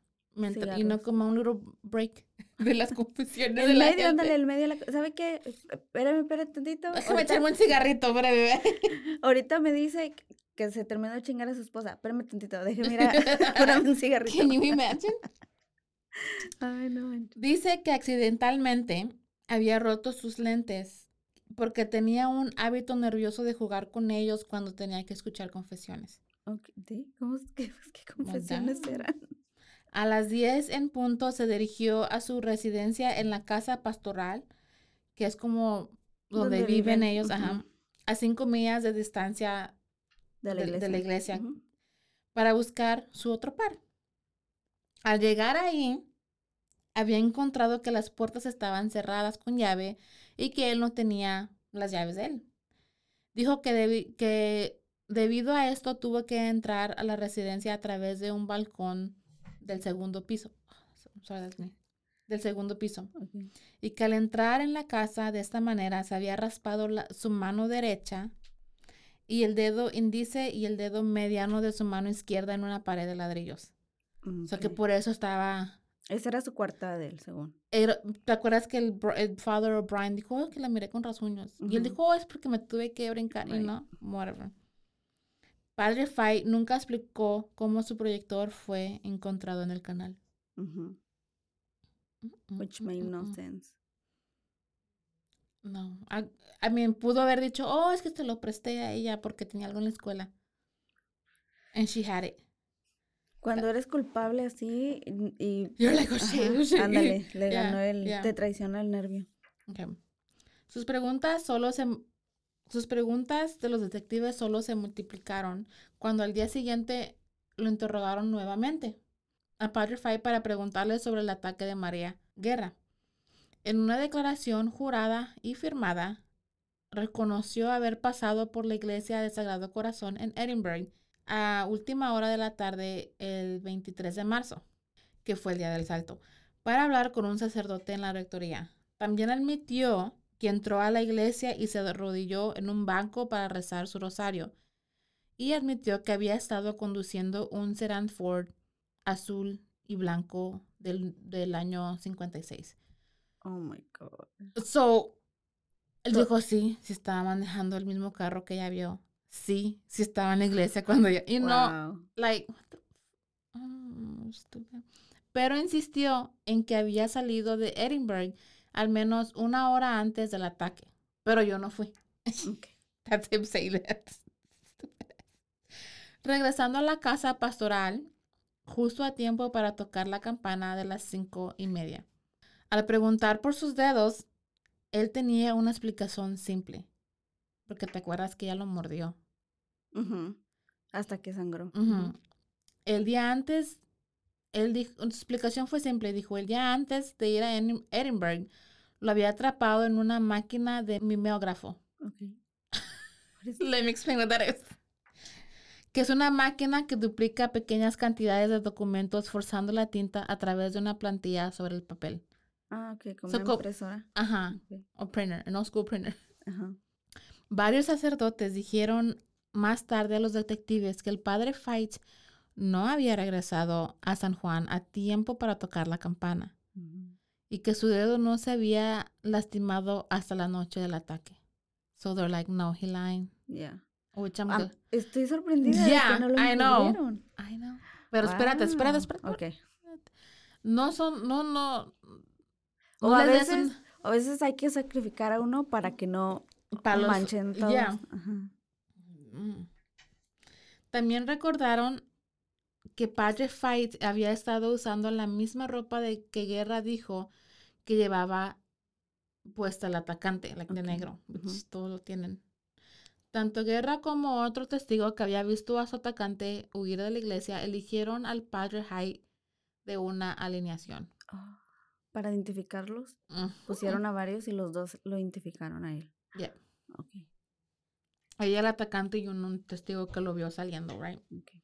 y no como un little break de las confesiones de El la medio, gente. ándale, el medio. de la- ¿Sabe qué? Espérame, espérame tantito. Déjame echarme un cigarrito, breve. [LAUGHS] ahorita me dice que se terminó de chingar a su esposa. Espérame tantito, déjeme ir a un cigarrito. Can you imagine? [LAUGHS] Ay, no. Dice que accidentalmente había roto sus lentes porque tenía un hábito nervioso de jugar con ellos cuando tenía que escuchar confesiones. Ok, ¿sí? ¿Cómo que, [LAUGHS] qué confesiones eran? A las 10 en punto se dirigió a su residencia en la casa pastoral, que es como donde, Donde viven, viven, ellos, ajá, a cinco millas de distancia De la iglesia. de la iglesia. Ujú. para buscar su otro par. Al llegar ahí, había encontrado que las puertas estaban cerradas con llave y que él no tenía las llaves de él. Dijo que, debi- que debido a esto tuvo que entrar a la residencia a través de un balcón del segundo piso. Del segundo piso. Y que al entrar en la casa de esta manera se había raspado la- su mano derecha y el dedo índice y el dedo mediano de su mano izquierda en una pared de ladrillos. O sea que por eso estaba... Esa era su cuarta de él, según. era- ¿Te acuerdas que el, el father O'Brien dijo "Oh, que la miré con rasguños? Y él dijo, "Oh, es porque me tuve que brincar y Right. no, whatever. Padre Fight nunca explicó cómo su proyector fue encontrado en el canal. Mm, Which mm, made mm, no sense. No. I, I mean, pudo haber dicho, oh, es que te lo presté a ella porque tenía algo en la escuela. And she had it. Cuando eres culpable así y... y- You're like, shit, ajá, oh, shit. ándale, le [LAUGHS] Yeah, ganó el... yeah. Te traiciona el nervio. Okay. Sus preguntas solo se sus preguntas de los detectives solo se multiplicaron cuando al día siguiente lo interrogaron nuevamente a Padre Fay para preguntarle sobre el ataque de María Guerra. En una declaración jurada y firmada, reconoció haber pasado por la iglesia del Sagrado Corazón en Edinburgh a última hora de la tarde el 23 de marzo, que fue el día del salto, para hablar con un sacerdote en la rectoría. También admitió que entró a la iglesia y se arrodilló en un banco para rezar su rosario. Y admitió que había estado conduciendo un Sedan Ford azul y blanco del, del año 56. Oh my God. So, él dijo sí, sí estaba manejando el mismo carro que ella vio. Sí, sí estaba en la iglesia cuando ella... Y no, Wow. like, what the f- oh, pero insistió en que había salido de Edinburgh al menos una hora antes del ataque. Pero yo no fui. [LAUGHS] That's him saying that. Regresando a la casa pastoral, justo a tiempo para tocar la campana de las cinco y media. Al preguntar por sus dedos, él tenía una explicación simple, porque te acuerdas que ella lo mordió. Hasta que sangró. El día antes, él dijo, su explicación fue simple, dijo, el día antes de ir a Edinburgh, lo había atrapado en una máquina de mimeógrafo. Okay. [LAUGHS] Let me explain what that is que es una máquina que duplica pequeñas cantidades de documentos forzando la tinta a través de una plantilla sobre el papel. Ah, ok, como una impresora. Ajá, o printer, no school printer. Ajá. Varios sacerdotes dijeron más tarde a los detectives que el padre Fight no había regresado a San Juan a tiempo para tocar la campana y que su dedo no se había lastimado hasta la noche del ataque. So they're like, no, he lying. Yeah. Ah, estoy sorprendida de que no lo I know. I know. Pero espérate, espérate, espérate. Ok. No son, no, no. O a veces, a veces hay que sacrificar a uno para que no manchen todos. Mm. También recordaron que Padre Fight había estado usando la misma ropa de que Guerra dijo que llevaba puesta el atacante, la de negro. Todos lo tienen. Tanto Guerra como otro testigo que había visto a su atacante huir de la iglesia eligieron al padre Hyde de una alineación. Ah, para identificarlos, pusieron a varios y los dos lo identificaron a él. Yeah. Okay. Ella el atacante y un, testigo que lo vio saliendo, right? Okay.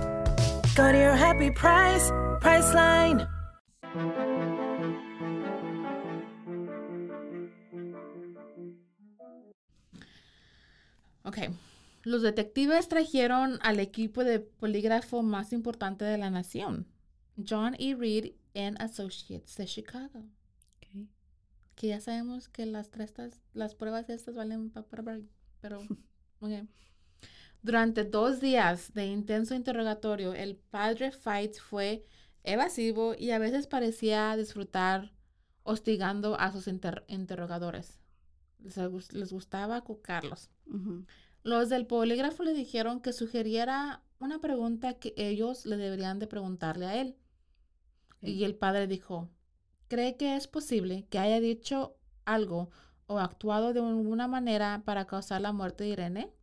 Go to your happy price, Priceline. Ok. Los detectives trajeron al equipo de polígrafo más importante de la nación, John E. Reed and Associates de Chicago. Okay. Que ya sabemos que las, las pruebas estas valen para... Pero, [LAUGHS] ok. Durante dos días de intenso interrogatorio, el padre Fight fue evasivo y a veces parecía disfrutar hostigando a sus interrogadores. Les, gustaba cucarlos. Los del polígrafo le dijeron que sugiriera una pregunta que ellos le deberían de preguntarle a él. Y el padre dijo, ¿cree que es posible que haya dicho algo o actuado de alguna manera para causar la muerte de Irene?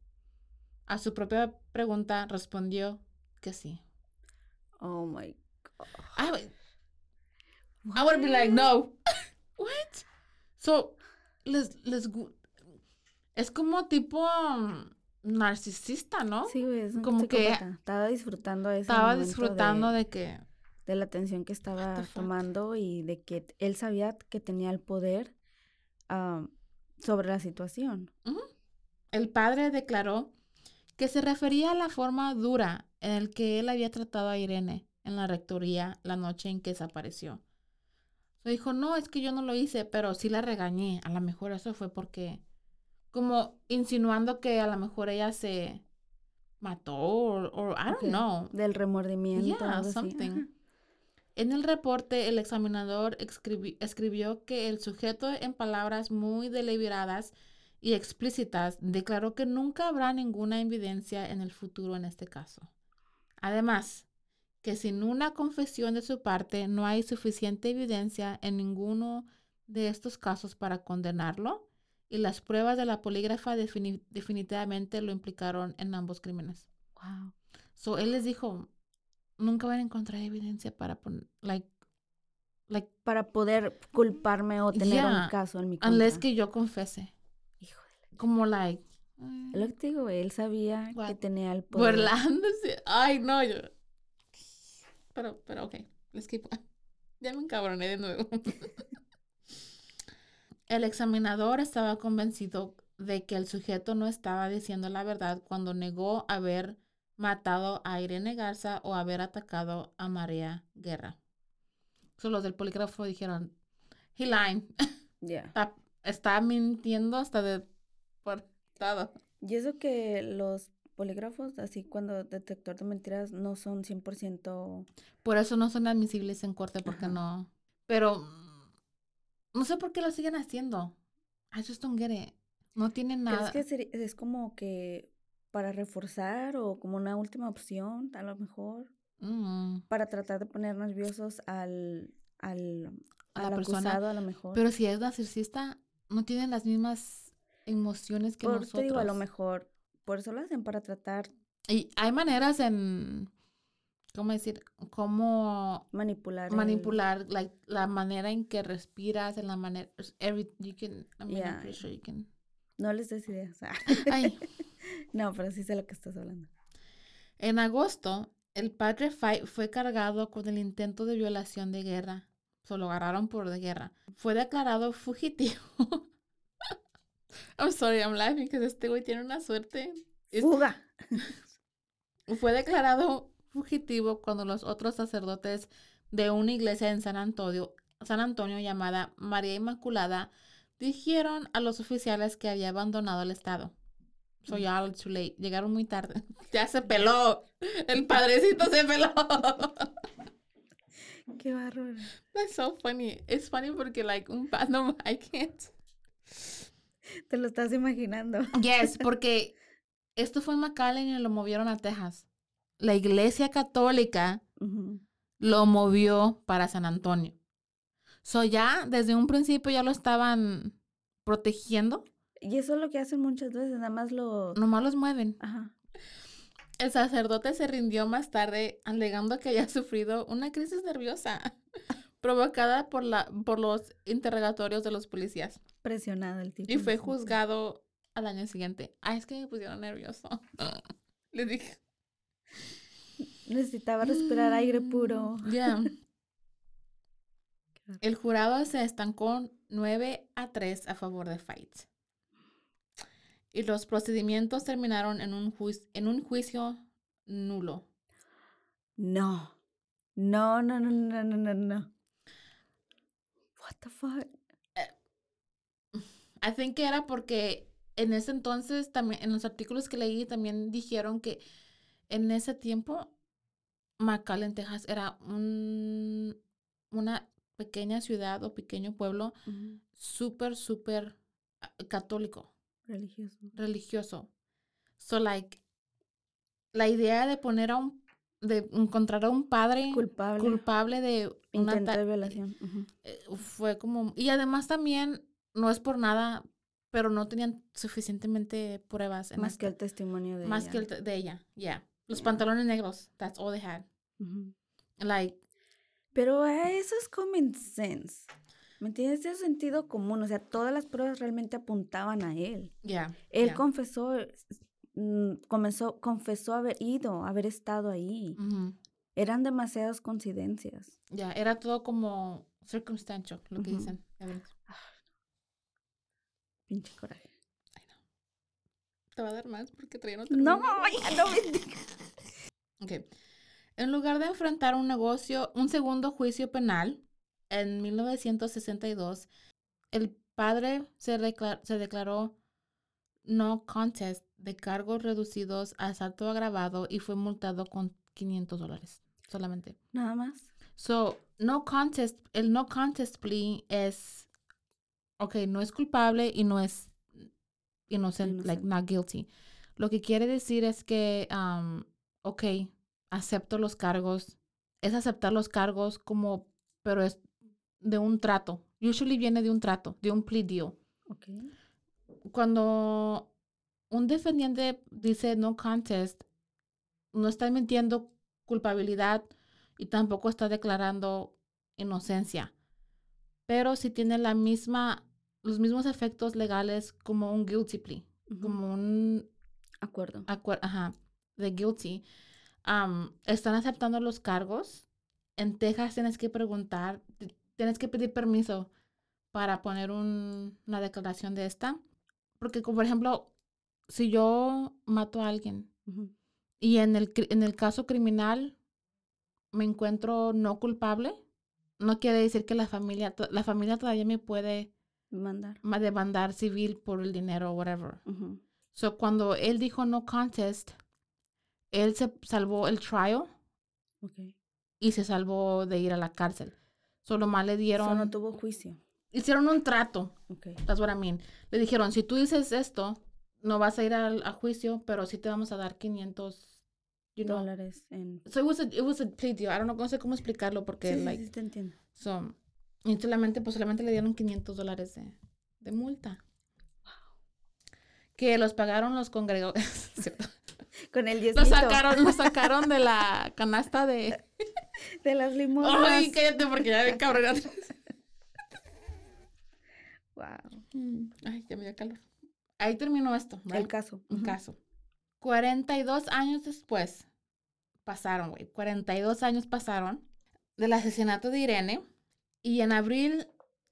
A su propia pregunta respondió que sí. Oh my God. I would, I would be like, no. [LAUGHS] What? So, les, les, es como tipo mm, narcisista, ¿no? Sí, güey, es como que estaba disfrutando ese Estaba disfrutando de, que de la atención que estaba tomando y de que él sabía que tenía el poder sobre la situación. El padre declaró que se refería a la forma dura en la que él había tratado a Irene en la rectoría la noche en que desapareció. Se dijo, no, es que yo no lo hice, pero sí la regañé. A lo mejor eso fue porque, como insinuando que a lo mejor ella se mató o, I don't know. Del remordimiento. Yeah, something. En el reporte, el examinador escribió que el sujeto, en palabras muy deliberadas y explícitas, declaró que nunca habrá ninguna evidencia en el futuro en este caso. Además, que sin una confesión de su parte no hay suficiente evidencia en ninguno de estos casos para condenarlo y las pruebas de la polígrafa definitivamente lo implicaron en ambos crímenes. Wow. So él les dijo, nunca van a encontrar evidencia para like, like, para poder culparme o tener un caso en mi contra. Unless que yo confese. Como like lo que digo, él sabía que tenía el poder. Burlándose. [LAUGHS] Ay, no, yo pero, pero ok, les keep. [LAUGHS] Ya me encabroné de nuevo. [LAUGHS] El examinador estaba convencido de que el sujeto no estaba diciendo la verdad cuando negó haber matado a Irene Garza o haber atacado a María Guerra. So, los del polígrafo dijeron, he lying. Ya. Está, está mintiendo hasta de por todo. Y eso que los polígrafos, así cuando detector de mentiras, no son 100%... Por eso no son admisibles en corte, porque Ajá. no. Pero mm, no sé por qué lo siguen haciendo. I just don't get it. No tienen nada. ¿Crees que seri- es como que para reforzar o como una última opción, a lo mejor? Mm. Para tratar de poner nerviosos al, al, A la al persona. acusado, a lo mejor. Pero si es narcisista, no tienen las mismas emociones que por nosotros. te digo, a lo mejor, por eso lo hacen, para tratar Y hay maneras en, ¿cómo decir? Cómo manipular. el- manipular like, la manera en que respiras, en la manera, every, you can, I mean, I'm pretty sure you can. No les des ideas. Ay, [LAUGHS] no, pero sí sé lo que estás hablando. en agosto, el padre Fight fue cargado con el intento de violación de guerra. Se lo agarraron por de guerra. Fue declarado fugitivo. [LAUGHS] I'm sorry, I'm laughing because este güey tiene una suerte. ¡Fuga! [LAUGHS] Fue [LAUGHS] declarado fugitivo cuando los otros sacerdotes de una iglesia en San Antonio, San Antonio llamada María Inmaculada dijeron a los oficiales que había abandonado el estado. So ya it's too late. Llegaron muy tarde. [LAUGHS] Ya se peló. El padrecito se peló. ¡Qué bárbaro! That's so funny. It's funny porque like un no, I can't. [LAUGHS] Te lo estás imaginando. Yes, [LAUGHS] porque esto fue en McAllen y lo movieron a Texas. La iglesia católica lo movió para San Antonio. So ya desde un principio ya lo estaban protegiendo, Y eso es lo que hacen muchas veces, nada más lo... nomás los mueven. Ajá. El sacerdote se rindió más tarde alegando que había sufrido una crisis nerviosa [LAUGHS] provocada por, la, por los interrogatorios de los policías Presionado el tipo. y fue juzgado al año siguiente. Ay, es que me pusieron nervioso. [LAUGHS] Le dije. Necesitaba respirar aire puro. Ya. [LAUGHS] El jurado se estancó 9 a 3 a favor de Fight. Y los procedimientos terminaron en un, en un juicio nulo. No. No, no, no, no, no, no, no. What the fuck? I think que era porque en ese entonces, también en los artículos que leí, también dijeron que en ese tiempo McAllen, Texas, era un, una pequeña ciudad o pequeño pueblo Ujú. súper, súper ah, católico. Religioso. religioso. So, like, la idea de poner a un, de encontrar a un padre Culpable. culpable de una de violación. Eh, fue como, y además también, no es por nada, pero no tenían suficientemente pruebas en Más que esto. el testimonio de más ella. que el de ella, yeah. Los Yeah. pantalones negros, that's all they had. Like, Pero eso es common sense. ¿Me entiendes? Es sentido común. O sea, todas las pruebas realmente apuntaban a él. yeah. Él yeah. confesó, mm, comenzó, confesó haber ido, haber estado ahí. Eran demasiadas coincidencias. Ya, era todo como circumstantial, lo que dicen. Pinche coraje. Te va a dar más porque traía No, [LAUGHS] ya no me digas. Ok. En lugar de enfrentar un negocio, un segundo juicio penal, en 1962, el padre se declaró no contest de cargos reducidos a asalto agravado y fue multado con 500 dólares solamente. Nada más. So, no contest, el no contest plea es, ok, no es culpable y no es innocent, like not guilty. Lo que quiere decir es que, um, ok, acepto los cargos, es aceptar los cargos como, pero es de un trato. Usually viene de un trato, de un plea deal. Ok. Cuando un defendiente dice no contest, no está mintiendo culpabilidad y tampoco está declarando inocencia. Pero si tiene la misma, los mismos efectos legales como un guilty plea, como un Acuerdo. acuer- ajá, de guilty, am, están aceptando los cargos en Texas tienes que preguntar, tienes que pedir permiso para poner un- una declaración de esta. Porque, como por ejemplo, si yo mato a alguien y en el, en el caso criminal me encuentro no culpable, no quiere decir que la familia, la familia todavía me puede Mandar. ma- demandar civil por el dinero o whatever. Ujú. So, cuando él dijo no contest, él se salvó el trial Ok. y se salvó de ir a la cárcel. Solo más le So, dieron, no tuvo juicio. hicieron un trato. Ok. That's what I mean. Le dijeron, si tú dices esto, no vas a ir al- a, juicio, pero sí te vamos a dar 500, you know. Dólares en... So it was a, it was a plea deal. I don't know, no sé cómo explicarlo porque, Sí, sí, like, sí, te entiendo. so, y solamente, pues solamente le dieron 500 dólares de, de multa. Que los pagaron los congregados. [LAUGHS] Con el Lo diezmito sacaron, lo [LAUGHS] sacaron de la canasta de. [LAUGHS] de las limosnas. Ay, cállate porque ya de cabrón. Wow. Mm, Ay, ya me dio calor. Ahí terminó esto. El right? caso. Un Ujú. caso. 42 años después, pasaron, güey. 42 años pasaron del asesinato de Irene. Y en abril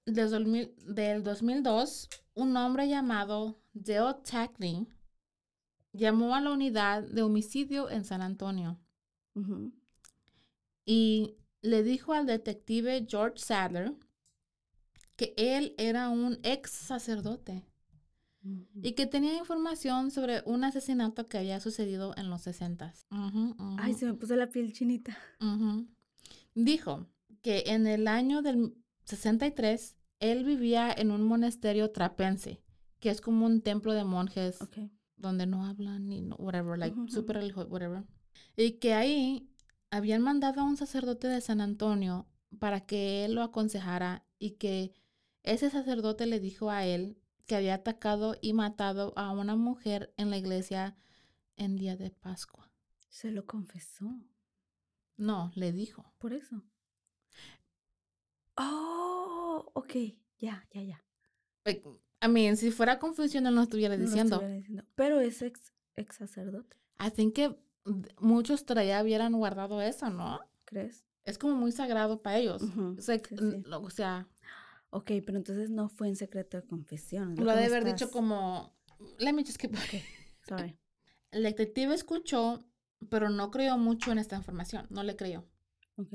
del 2000 del 2002, un hombre llamado Dale Tackney llamó a la unidad de homicidio en San Antonio. Y le dijo al detective George Sadler que él era un ex sacerdote y que tenía información sobre un asesinato que había sucedido en los 60. Ay, se me puso la piel chinita. Dijo que en el año del 63 él vivía en un monasterio trapense, que es como un templo de monjes donde no hablan ni no- whatever, like super religio- whatever. Y que ahí habían mandado a un sacerdote de San Antonio para que él lo aconsejara y que ese sacerdote le dijo a él que había atacado y matado a una mujer en la iglesia en día de Pascua. Se lo confesó. No, le dijo. Por eso. Oh, ok. Ya, ya, ya. I mean, si fuera confusión, no estuviera No lo diciendo. estuviera diciendo. Pero es ex, ex sacerdote, I think que muchos todavía hubieran guardado eso, ¿no? ¿crees? Es como muy sagrado para ellos. Sí, sí. lo- o sea, Ok, pero entonces no fue en secreto de confesión. es lo ha de haber dicho como, let me just keep Sorry. [LAUGHS] El detective escuchó, pero no creyó mucho en esta información, no le creyó. Ok.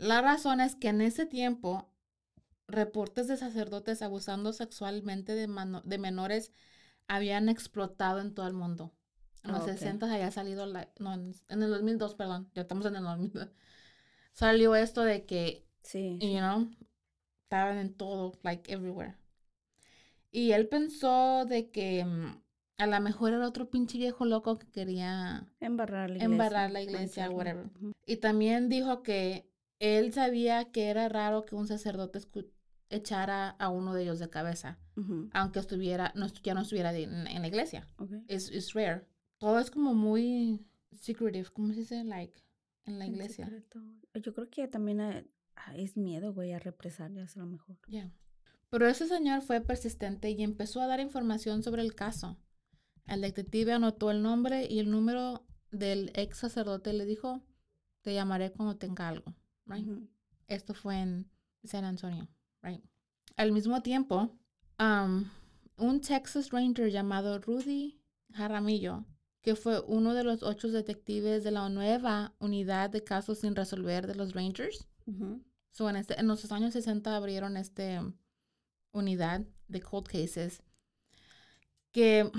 La razón es que en ese tiempo, reportes de sacerdotes abusando sexualmente de, menores habían explotado en todo el mundo. En los Ah, ok. 60 había salido, la, no, en, el 2002, perdón, ya estamos en el 2002. Salió esto de que Sí. you know, estaban en todo, like everywhere. Y él pensó de que mm, a lo mejor era otro pinche viejo loco que quería Embarrar la iglesia. embarrar la iglesia, whatever. Y también dijo que él sabía que era raro que un sacerdote echara a uno de ellos de cabeza, aunque estuviera, no, ya no estuviera de- en, en la iglesia. Es es rare. Todo es como muy secretive, ¿cómo se dice? Like, en la iglesia. secreto. Yo creo que también eh, ah, es miedo, güey, a represalias a lo mejor. Ya. Pero ese señor fue persistente y empezó a dar información sobre el caso. El detective anotó el nombre y el número del ex sacerdote y le dijo, te llamaré cuando tenga algo. Right? Esto fue en San Antonio. Right? Al mismo tiempo, um, un Texas Ranger llamado Rudy Jaramillo, que fue uno de los ocho detectives de la nueva unidad de casos sin resolver de los Rangers. So, en, este, en los años 60 abrieron este unidad de cold cases que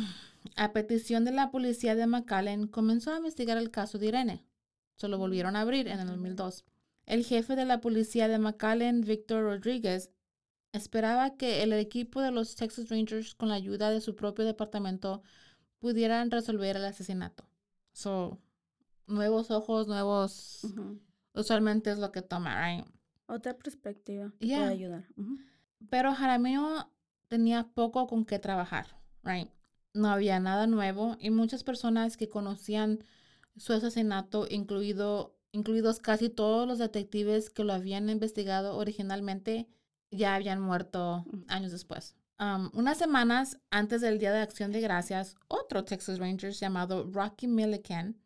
a petición de la policía de McAllen comenzó a investigar el caso de Irene. Se lo volvieron a abrir en el 2002. El jefe de la policía de McAllen, Victor Rodríguez, esperaba que el equipo de los Texas Rangers, con la ayuda de su propio departamento, pudieran resolver el asesinato. So, nuevos ojos, nuevos... Usualmente es lo que toma, right? Otra perspectiva que Yeah. puede ayudar. Pero Jaramillo tenía poco con qué trabajar, right? No había nada nuevo y muchas personas que conocían su asesinato, incluido, incluidos casi todos los detectives que lo habían investigado originalmente, ya habían muerto años después. Um, unas semanas antes del Día de Acción de Gracias, otro Texas Ranger llamado Rocky Millican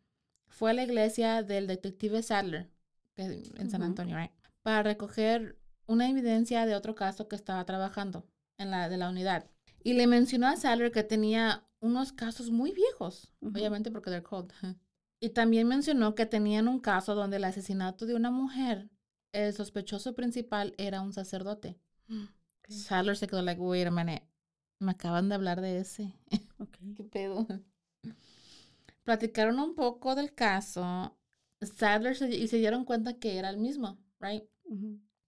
fue a la iglesia del detective Sadler en San. Antonio, right? Para recoger una evidencia de otro caso que estaba trabajando en la de la unidad. Y le mencionó a Sadler que tenía unos casos muy viejos, obviamente porque they're cold. [LAUGHS] Y también mencionó que tenían un caso donde el asesinato de una mujer, el sospechoso principal era un sacerdote. Sadler se quedó like, wait a minute, me acaban de hablar de ese. [LAUGHS] Ok. ¿Qué pedo? Platicaron un poco del caso. Sadler se, y se dieron cuenta que era el mismo, right?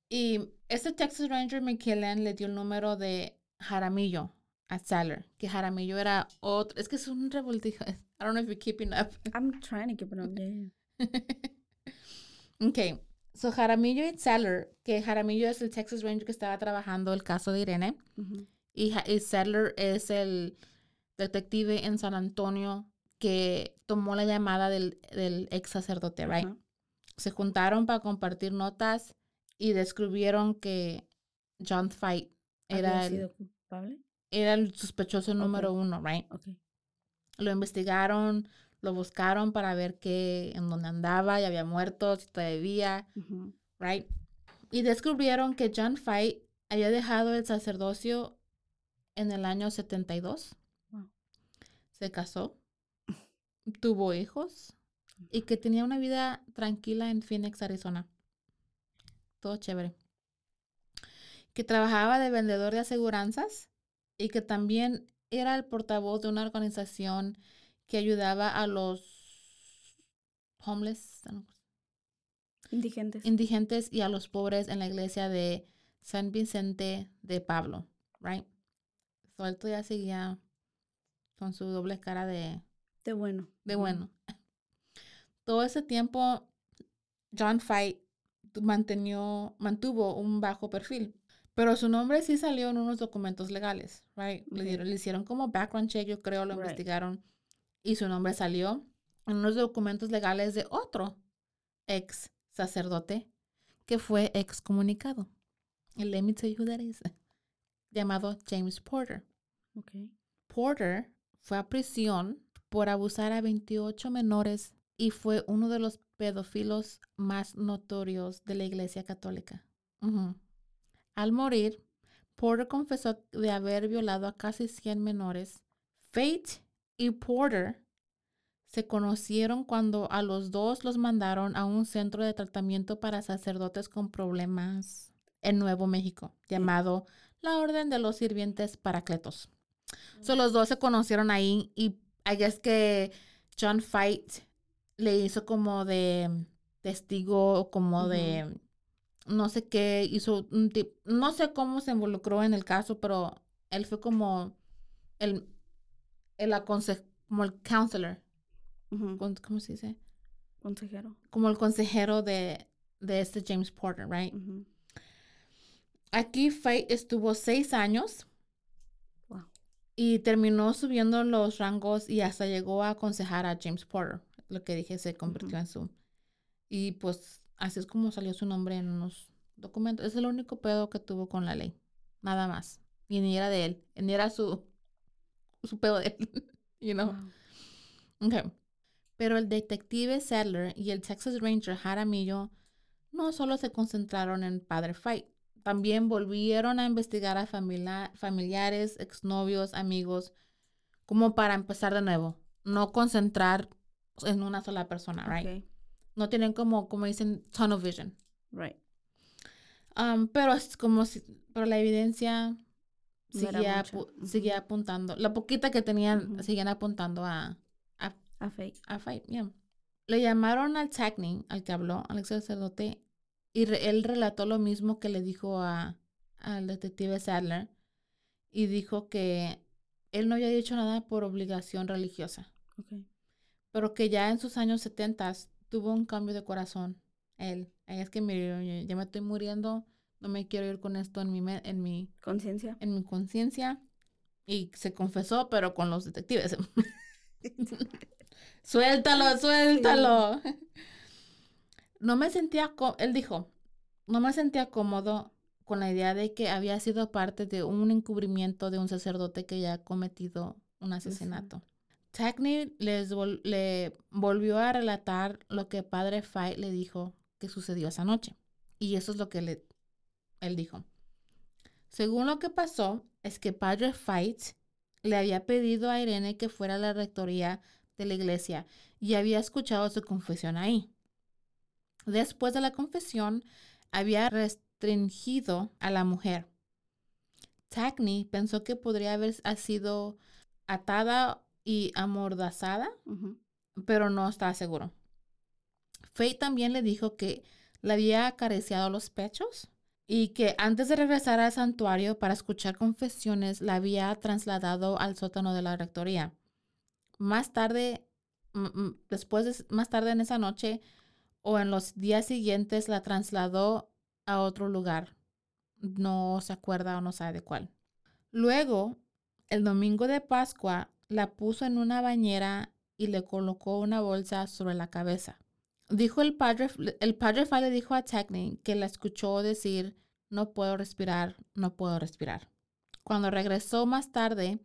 Y este Texas Ranger McKillen le dio el número de Jaramillo a Sadler, que Jaramillo era otro. Es que es un revoltijo. I don't know if you're keeping up. [LAUGHS] I'm trying to keep it up. Yeah. ok. So Jaramillo y Sadler, que Jaramillo es el Texas Ranger que estaba trabajando el caso de Irene. Y, y Sadler es el detective en San Antonio que tomó la llamada del, del ex sacerdote, right? Se juntaron para compartir notas y descubrieron que John Fight era ¿Había el, sido culpable? era el sospechoso número uno, right? Ok. Lo investigaron, lo buscaron para ver qué, en dónde andaba, ya había muerto, si todavía, right? Y descubrieron que John Fight había dejado el sacerdocio en el año 72. Wow. Se casó, tuvo hijos y que tenía una vida tranquila en Phoenix, Arizona. Todo chévere. Que trabajaba de vendedor de aseguranzas y que también era el portavoz de una organización que ayudaba a los homeless, Indigentes. indigentes y a los pobres en la iglesia de San Vicente de Pablo, right? Suelto ya seguía con su doble cara de, de bueno. de bueno. Todo ese tiempo, John Fight mantenió, mantuvo un bajo perfil, pero su nombre sí salió en unos documentos legales, right? Le, Ok. dieron- le hicieron como background check, yo creo, lo Right. investigaron y su nombre salió en unos documentos legales de otro ex sacerdote que fue excomunicado. Let me tell you who that is. [LAUGHS] Llamado James Porter. Ok. Porter fue a prisión por abusar a 28 menores y fue uno de los pedófilos más notorios de la Iglesia Católica. Al morir, Porter confesó de haber violado a casi 100 menores. Fate y Porter se conocieron cuando a los dos los mandaron a un centro de tratamiento para sacerdotes con problemas en Nuevo México, llamado la Orden de los Sirvientes Paracletos. So, los dos se conocieron ahí y I guess que John Fight le hizo como de testigo, como de no sé qué, hizo un tip, no sé cómo se involucró en el caso, pero él fue como el, el aconse- como el counselor, ¿cómo se dice? Consejero. Como el consejero de, de este James Porter, right? Aquí Fight estuvo seis años Wow. y terminó subiendo los rangos y hasta llegó a aconsejar a James Porter. Lo que dije se convirtió en su. Y pues así es como salió su nombre en unos documentos. Es el único pedo que tuvo con la ley. Nada más. Y ni era de él. Ni era su, su pedo de él. [LAUGHS] you know? Wow. Okay. Pero el detective Sadler y el Texas Ranger Jaramillo no solo se concentraron en Padre Fight, también volvieron a investigar a familia- familiares, exnovios, amigos, como para empezar de nuevo. No concentrar en una sola persona, right? No tienen como, como dicen, tunnel vision. Right. Um, pero es como si, pero la evidencia No seguía, seguía apuntando. La poquita que tenían, Ujú. seguían apuntando a, a A fake. a fight, yeah. Le llamaron al Techney, al que habló, al ex sacerdote, y re- él relató lo mismo que le dijo a, al detective Sadler, y dijo que él no había dicho nada por obligación religiosa, pero que ya en sus años 70 tuvo un cambio de corazón. Él, "Ay, es que mire, ya me estoy muriendo, no me quiero ir con esto en mi, en mi, Conciencia. en mi conciencia. Y se confesó, pero con los detectives. [LAUGHS] suéltalo, [LAUGHS] suéltalo. [LAUGHS] No me sentía, él dijo, no me sentía cómodo con la idea de que había sido parte de un encubrimiento de un sacerdote que ya ha cometido un asesinato. Tackney les le volvió a relatar lo que padre Fight le dijo que sucedió esa noche. Y eso es lo que le, él dijo. Según lo que pasó, es que Padre Fight le había pedido a Irene que fuera a la rectoría de la iglesia y había escuchado su confesión ahí. Después de la confesión, había restringido a la mujer. Tackney pensó que podría haber sido atada y amordazada, pero no estaba seguro. Faye también le dijo que le había acariciado los pechos y que antes de regresar al santuario para escuchar confesiones la había trasladado al sótano de la rectoría. Más tarde, después más tarde en esa noche o en los días siguientes la trasladó a otro lugar. No se acuerda o no sabe de cuál. Luego, el domingo de Pascua, la puso en una bañera y le colocó una bolsa sobre la cabeza. Dijo el padre, el padre dijo a Technic que la escuchó decir, no puedo respirar, no puedo respirar. Cuando regresó más tarde,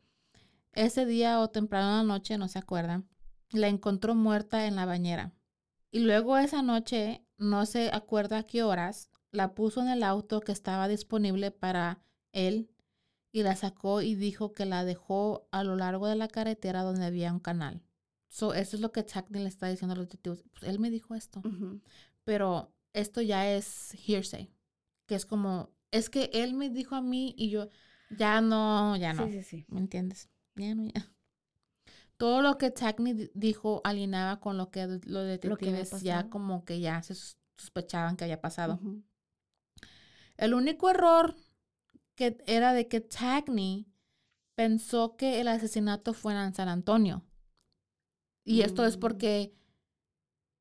ese día o temprano en la noche, no se acuerda, la encontró muerta en la bañera. Y luego esa noche, no se acuerda a qué horas, la puso en el auto que estaba disponible para él y la sacó y dijo que la dejó a lo largo de la carretera donde había un canal. So, eso es lo que Chuck le está diciendo a los detectives. Pues él me dijo esto. Pero esto ya es hearsay. Que es como, es que él me dijo a mí y yo, ya no, ya no. Sí, sí, sí. ¿Me entiendes? Ya no, ya. Todo lo que Tackney dijo alineaba con lo que los detectives ya como que ya se sospechaban que había pasado. El único error que era de que Tackney pensó que el asesinato fue en San Antonio. Y esto es mm. porque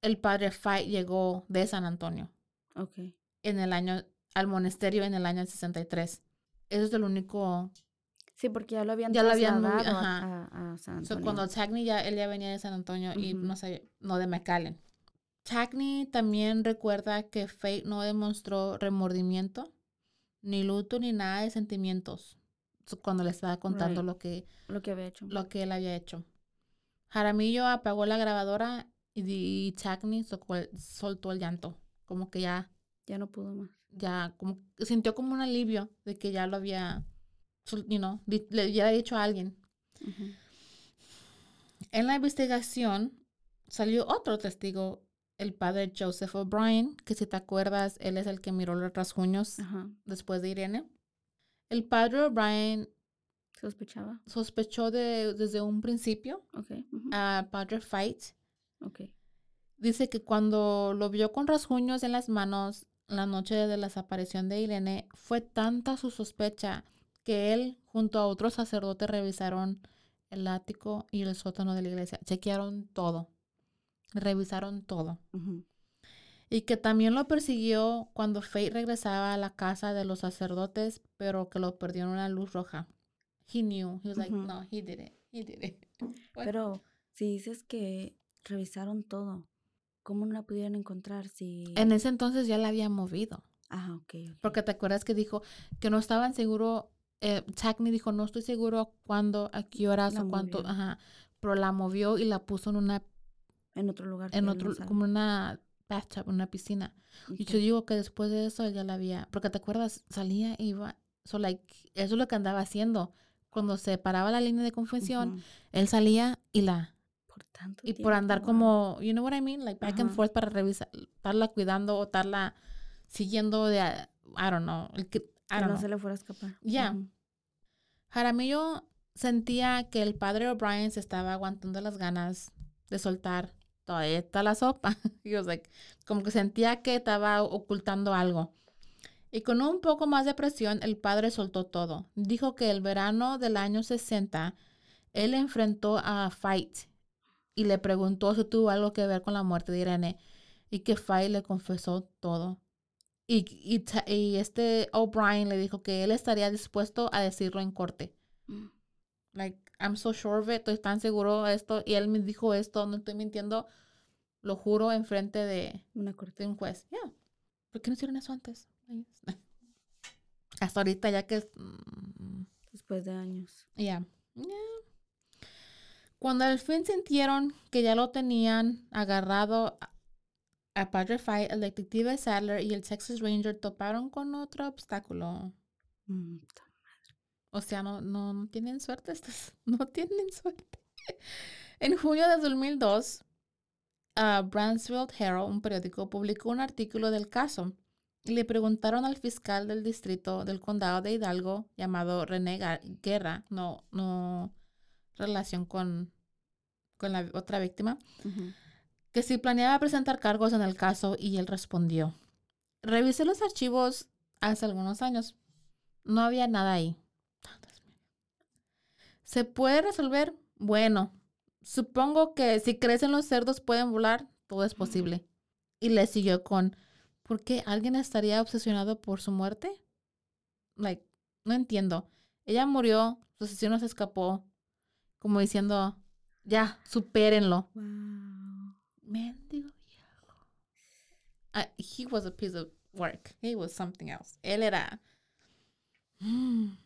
el padre Fight llegó de San Antonio. Ok. En el año, al monasterio en el año 63. Eso es el único. Sí, porque ya lo habían ya lo habían a, a, San Antonio. cuando Tackney ya, él ya venía de San Antonio y no sé, no de McAllen. Tackney también recuerda que Fate no demostró remordimiento, ni luto, ni nada de sentimientos cuando le estaba contando lo que lo que había hecho. Lo que él había hecho. Jaramillo apagó la grabadora y, Chacney soltó el llanto, como que ya... Ya no pudo más. Ya, como sintió como un alivio de que ya lo había, you know, le había dicho a alguien. En la investigación salió otro testigo, el padre Joseph O'Brien, que si te acuerdas, él es el que miró los rasguños después de Irene. El padre O'Brien ¿Sospechaba? Sospechó de, desde un principio a Padre Fight. Okay. Dice que cuando lo vio con rasguños en las manos la noche de la desaparición de Irene, fue tanta su sospecha que él junto a otros sacerdotes revisaron el ático y el sótano de la iglesia. Chequearon todo. Revisaron todo. Y que también lo persiguió cuando Fate regresaba a la casa de los sacerdotes, pero que lo perdió en una luz roja he knew. He was like, no, he did it. He did it. [LAUGHS] Pero si dices que revisaron todo, ¿cómo no la pudieron encontrar si...? En ese entonces ya la habían movido. Ah, ok. Porque te acuerdas que dijo que no estaban seguros, eh, dijo, no estoy seguro cuándo, a qué horas o cuánto, ajá, pero la movió y la puso en una... En otro lugar. En otro, como una bathtub, una piscina. Y yo digo que después de eso ya la había, porque te acuerdas, salía y iba, so like, eso es lo que andaba haciendo cuando se paraba la línea de confesión, él salía y la... Por tanto Y por andar como, you know what I mean? Like back and forth para revisar, estarla cuidando o estarla siguiendo de, I don't know. que, no se le fuera a escapar. Ya. Jaramillo sentía que el padre O'Brien se estaba aguantando las ganas de soltar toda esta la sopa. [LAUGHS] y como que sentía que estaba ocultando algo. Y con un poco más de presión, el padre soltó todo. Dijo que el verano del año 60, él enfrentó a Fight y le preguntó si tuvo algo que ver con la muerte de Irene y que Fight le confesó todo. Y, y, este O'Brien le dijo que él estaría dispuesto a decirlo en corte. Mm. Like, I'm so sure of it, estoy tan seguro de esto. Y él me dijo esto, no estoy mintiendo, lo juro en frente de, Una corte. de un juez. Yeah. ¿Por qué no hicieron eso antes? Hasta ahorita ya que... Mm, Después de años. Ya. Cuando al fin sintieron que ya lo tenían agarrado, a Padre Fight, el detective Sadler y el Texas Ranger toparon con otro obstáculo. Mm, O sea, no, no, no tienen suerte estos. [LAUGHS] No tienen suerte. En junio de 2002, uh, Bransfield Herald, un periódico, publicó un artículo del caso y le preguntaron al fiscal del distrito del condado de Hidalgo, llamado René Guerra, no, no relación con, con la otra víctima, que si planeaba presentar cargos en el caso y él respondió. Revisé los archivos hace algunos años. No había nada ahí. ¿Se puede resolver? Bueno, supongo que si crecen los cerdos pueden volar, todo es posible. Y le siguió con, ¿por qué alguien estaría obsesionado por su muerte? Like, no entiendo. Ella murió, su asesino se escapó, como diciendo, ya, supérenlo. Wow. Mendigo viejo. Ah, he was a piece of work. He was something else. Él era. Mm.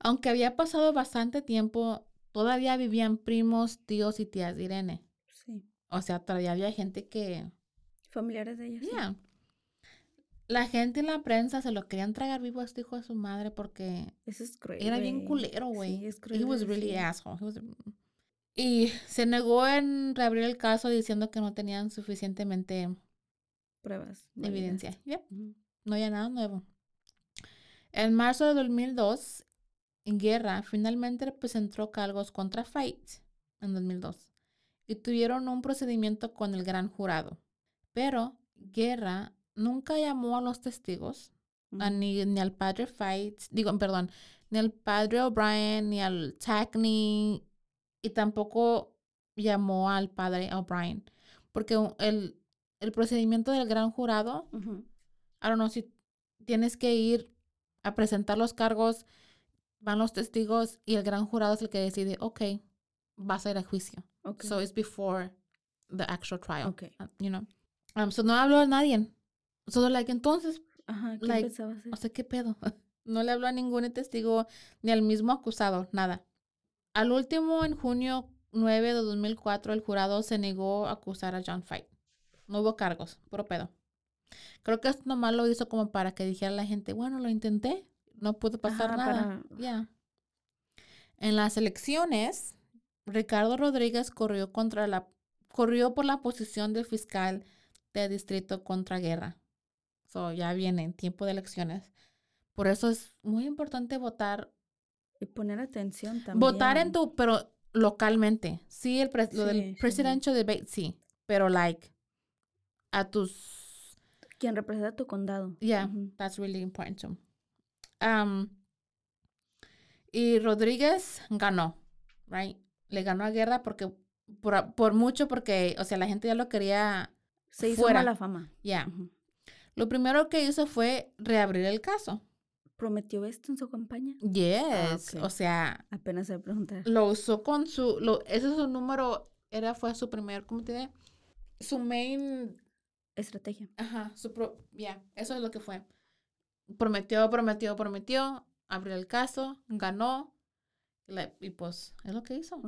Aunque había pasado bastante tiempo, todavía vivían primos, tíos y tías de Irene. Sí. O sea, todavía había gente que. Familiares de ella. sí. Yeah. La gente en la prensa se lo querían tragar vivo a este hijo de su madre porque Eso es cruel. era bien culero, güey. Sí, es He cruel. was de really asshole. He was- Y se negó en reabrir el caso diciendo que no tenían suficientemente Pruebas. evidencia. Yep, no había nada nuevo. En marzo de 2002, Guerra finalmente presentó cargos contra Fight en 2002 y tuvieron un procedimiento con el gran jurado. Pero Guerra nunca llamó a los testigos, a ni, ni al padre Fight, digo, perdón, ni al padre O'Brien, ni al Tackney, y tampoco llamó al padre O'Brien, porque el, el procedimiento del gran jurado Ujú. I don't know si tienes que ir a presentar los cargos, van los testigos y el gran jurado es el que decide, ok, vas a ir a juicio. Ok. So it's before the actual trial. Ok. uh, You know. Um, so no habló a nadie. Solo like entonces, Ajá, ¿qué like, pensaba hacer? o sea, ¿qué pedo? [LAUGHS] No le habló a ningún testigo ni al mismo acusado, nada. Al último, en junio 9 de 2004, el jurado se negó a acusar a John Fight. No hubo cargos, puro pedo. Creo que esto nomás lo hizo como para que dijera la gente, bueno, lo intenté, no pudo pasar Ajá, nada. para- Ya. En las elecciones, Ricardo Rodríguez corrió contra la corrió por la posición de fiscal de distrito contra guerra. So, ya viene tiempo de elecciones. Por eso es muy importante votar. Y poner atención también. Votar en tu, pero localmente. Sí, el pres- lo Sí, del sí. presidential debate, sí. Pero like, a tus Quien representa tu condado. Yeah, that's really important too. Um, y Rodríguez ganó, right? Le ganó a Guerra porque, por, mucho porque, o sea, la gente ya lo quería, Se hizo fuera. mala fama. ya. Ujú. Lo primero que hizo fue reabrir el caso. ¿Prometió esto en su campaña? Yes, ok. o sea, Apenas se preguntar. lo usó con su, lo, ese es su número, era, fue su primer, ¿cómo te diré? Su main Estrategia. Ajá, su pro, ya, eso es lo que fue. Prometió, prometió, prometió, abrió el caso, ganó, y pues es lo que hizo.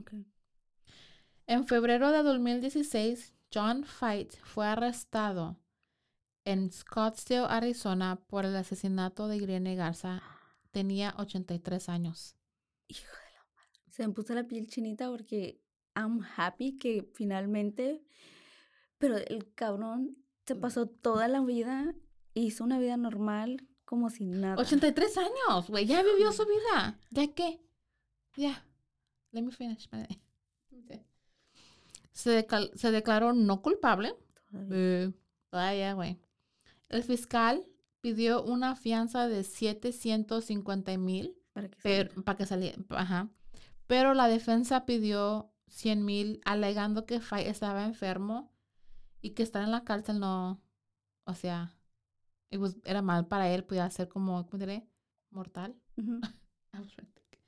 En febrero de 2016, John Fight fue arrestado en Scottsdale, Arizona, por el asesinato de Irene Garza. Tenía 83 años. Hijo de la madre. Se me puso la piel chinita porque I'm happy que finalmente. Pero el cabrón se Mm. pasó toda la vida, hizo una vida normal, como si nada. 83 años, güey, ya vivió su vida. ¿Ya qué? Ya. Let me finish. espérate. Se, decal- se declaró no culpable. Todavía. Eh, güey. El fiscal pidió una fianza de 750 mil Para que para que saliera. Ajá. Pero la defensa pidió 100 mil alegando que Fay estaba enfermo y que estar en la cárcel no, o sea, it was- era mal para él, podía ser como, ¿cómo diré? Mortal. To think.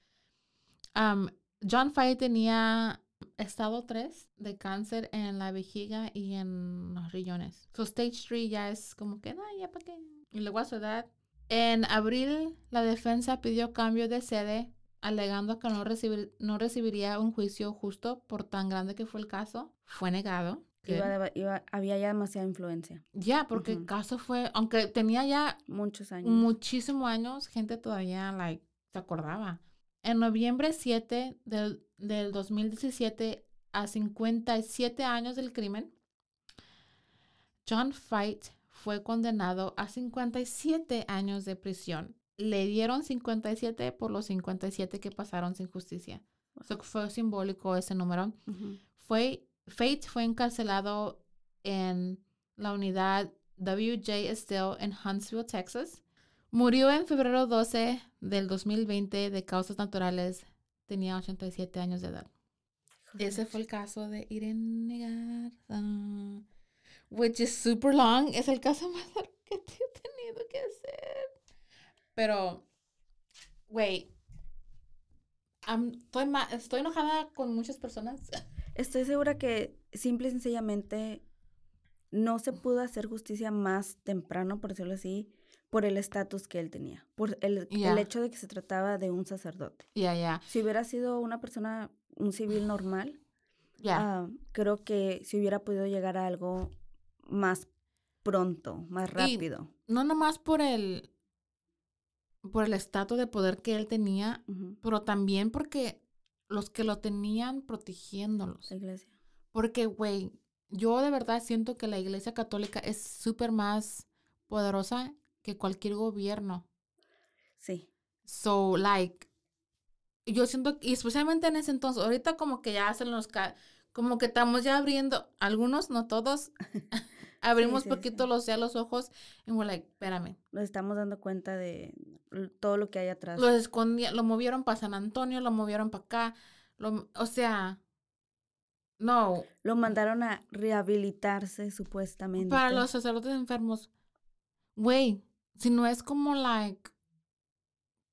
Um, John Fay tenía estado 3 de cáncer en la vejiga y en los riñones. So stage 3 ya es como que, no, ya para qué. Y luego a su edad. En abril, la defensa pidió cambio de sede, alegando que no, recibir- no recibiría un juicio justo por tan grande que fue el caso. Fue negado. Iba iba- había ya demasiada influencia. Ya, porque el Ujú. caso fue, aunque tenía ya Muchos años. muchísimos años, gente todavía, like, se acordaba. En noviembre 7 del, del 2017, a 57 años del crimen, John Fight fue condenado a 57 años de prisión. Le dieron 57 por los 57 que pasaron sin justicia. O sea, fue simbólico ese número. Ujú. Fue, Fate fue encarcelado en la unidad WJ Estelle en Huntsville, Texas. Murió en febrero 12 del 2020 de causas naturales. Tenía 87 años de edad. Hijo de Ese fue el caso de Irene Garza. Which is super long. Es el caso [LAUGHS] más largo que he tenido que hacer. Pero, güey, estoy, estoy enojada con muchas personas. [LAUGHS] Estoy segura que simple y sencillamente no se pudo hacer justicia más temprano, por decirlo así, por el estatus que él tenía, por el, el hecho de que se trataba de un sacerdote. Ya, ya, Si hubiera sido una persona, un civil normal, ah, creo que si hubiera podido llegar a algo más pronto, más rápido. no nomás por el por el estatus de poder que él tenía, pero también porque los que lo tenían protegiéndolos. La iglesia. Porque, güey, yo de verdad siento que la iglesia católica es súper más poderosa que cualquier gobierno. Sí. So, like, yo siento, y especialmente en ese entonces, ahorita como que ya hacen los, ca- como que estamos ya abriendo, algunos, no todos, [LAUGHS] abrimos sí, poquito sí. los ya los ojos, y we're like, espérame, Nos estamos dando cuenta de todo lo que hay atrás. lo escondía, lo movieron para San Antonio, lo movieron para acá, lo, o sea, no, Lo mandaron a rehabilitarse supuestamente. para los sacerdotes enfermos, güey, si no es como, like,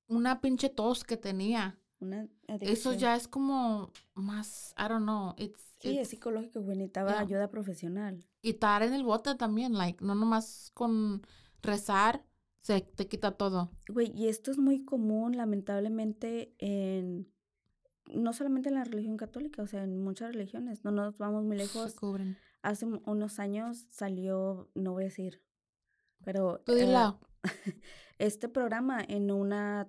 una pinche tos que tenía, Una eso ya es como más, I don't know, it's, Sí, es psicológico, güey. Necesitaba Yeah. ayuda profesional. y estar en el bote también, like, no nomás con rezar se te quita todo. Güey, y esto es muy común, lamentablemente, en. No solamente en la religión católica, o sea, en muchas religiones. No nos vamos muy Se lejos. cubren. Hace un- unos años salió, no voy a decir, pero. Tú eh, [LAUGHS] este programa en una,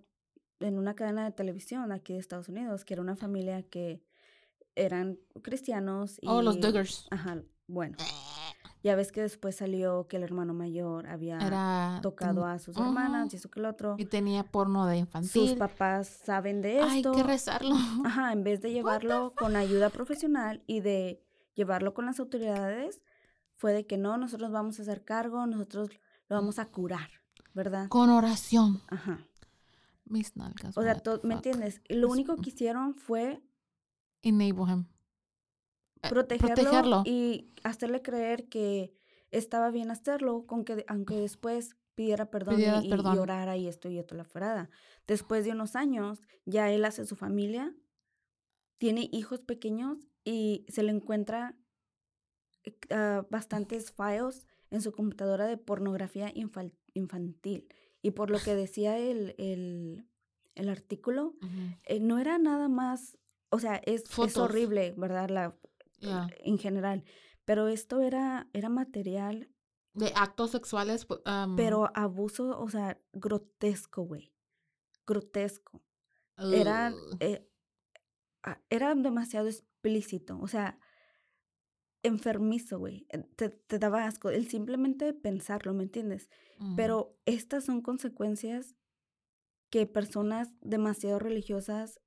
en una cadena de televisión aquí de Estados Unidos, que era una familia que eran cristianos. Y, Oh, los Duggars. Ajá, bueno. Ya ves que después salió que el hermano mayor había Era tocado a sus hermanas y eso que el otro. y tenía porno de Sus infantil. papás saben de Hay esto. que rezarlo. [LAUGHS] Ajá, en vez de llevarlo con ayuda profesional y de llevarlo con las autoridades, fue de que no, nosotros vamos a hacer cargo, nosotros lo vamos a curar, ¿verdad? Con oración. Ajá. Mis nalgas. O sea, what to- the ¿me fuck. entiendes? Lo único que hicieron fue Enable him. Eh, protegerlo, protegerlo. y hacerle creer que estaba bien hacerlo, con que, aunque después pidiera perdón y- Pidieras y, perdón. esto y esto la fuera. Después de unos años, ya él hace su familia, tiene hijos pequeños y se le encuentra eh, ah, bastantes files en su computadora de pornografía infal- infantil. Y por lo que decía el, el, el artículo, eh, no era nada más, o sea, es, es horrible, ¿verdad? La. En general. Pero esto era, era material, De actos sexuales. um, pero abuso, o sea, grotesco, güey. Grotesco. Era, eh, era demasiado explícito, o sea, enfermizo, güey. eh, Te, te daba asco el simplemente pensarlo, ¿me entiendes? Ujú. Pero estas son consecuencias que personas demasiado religiosas,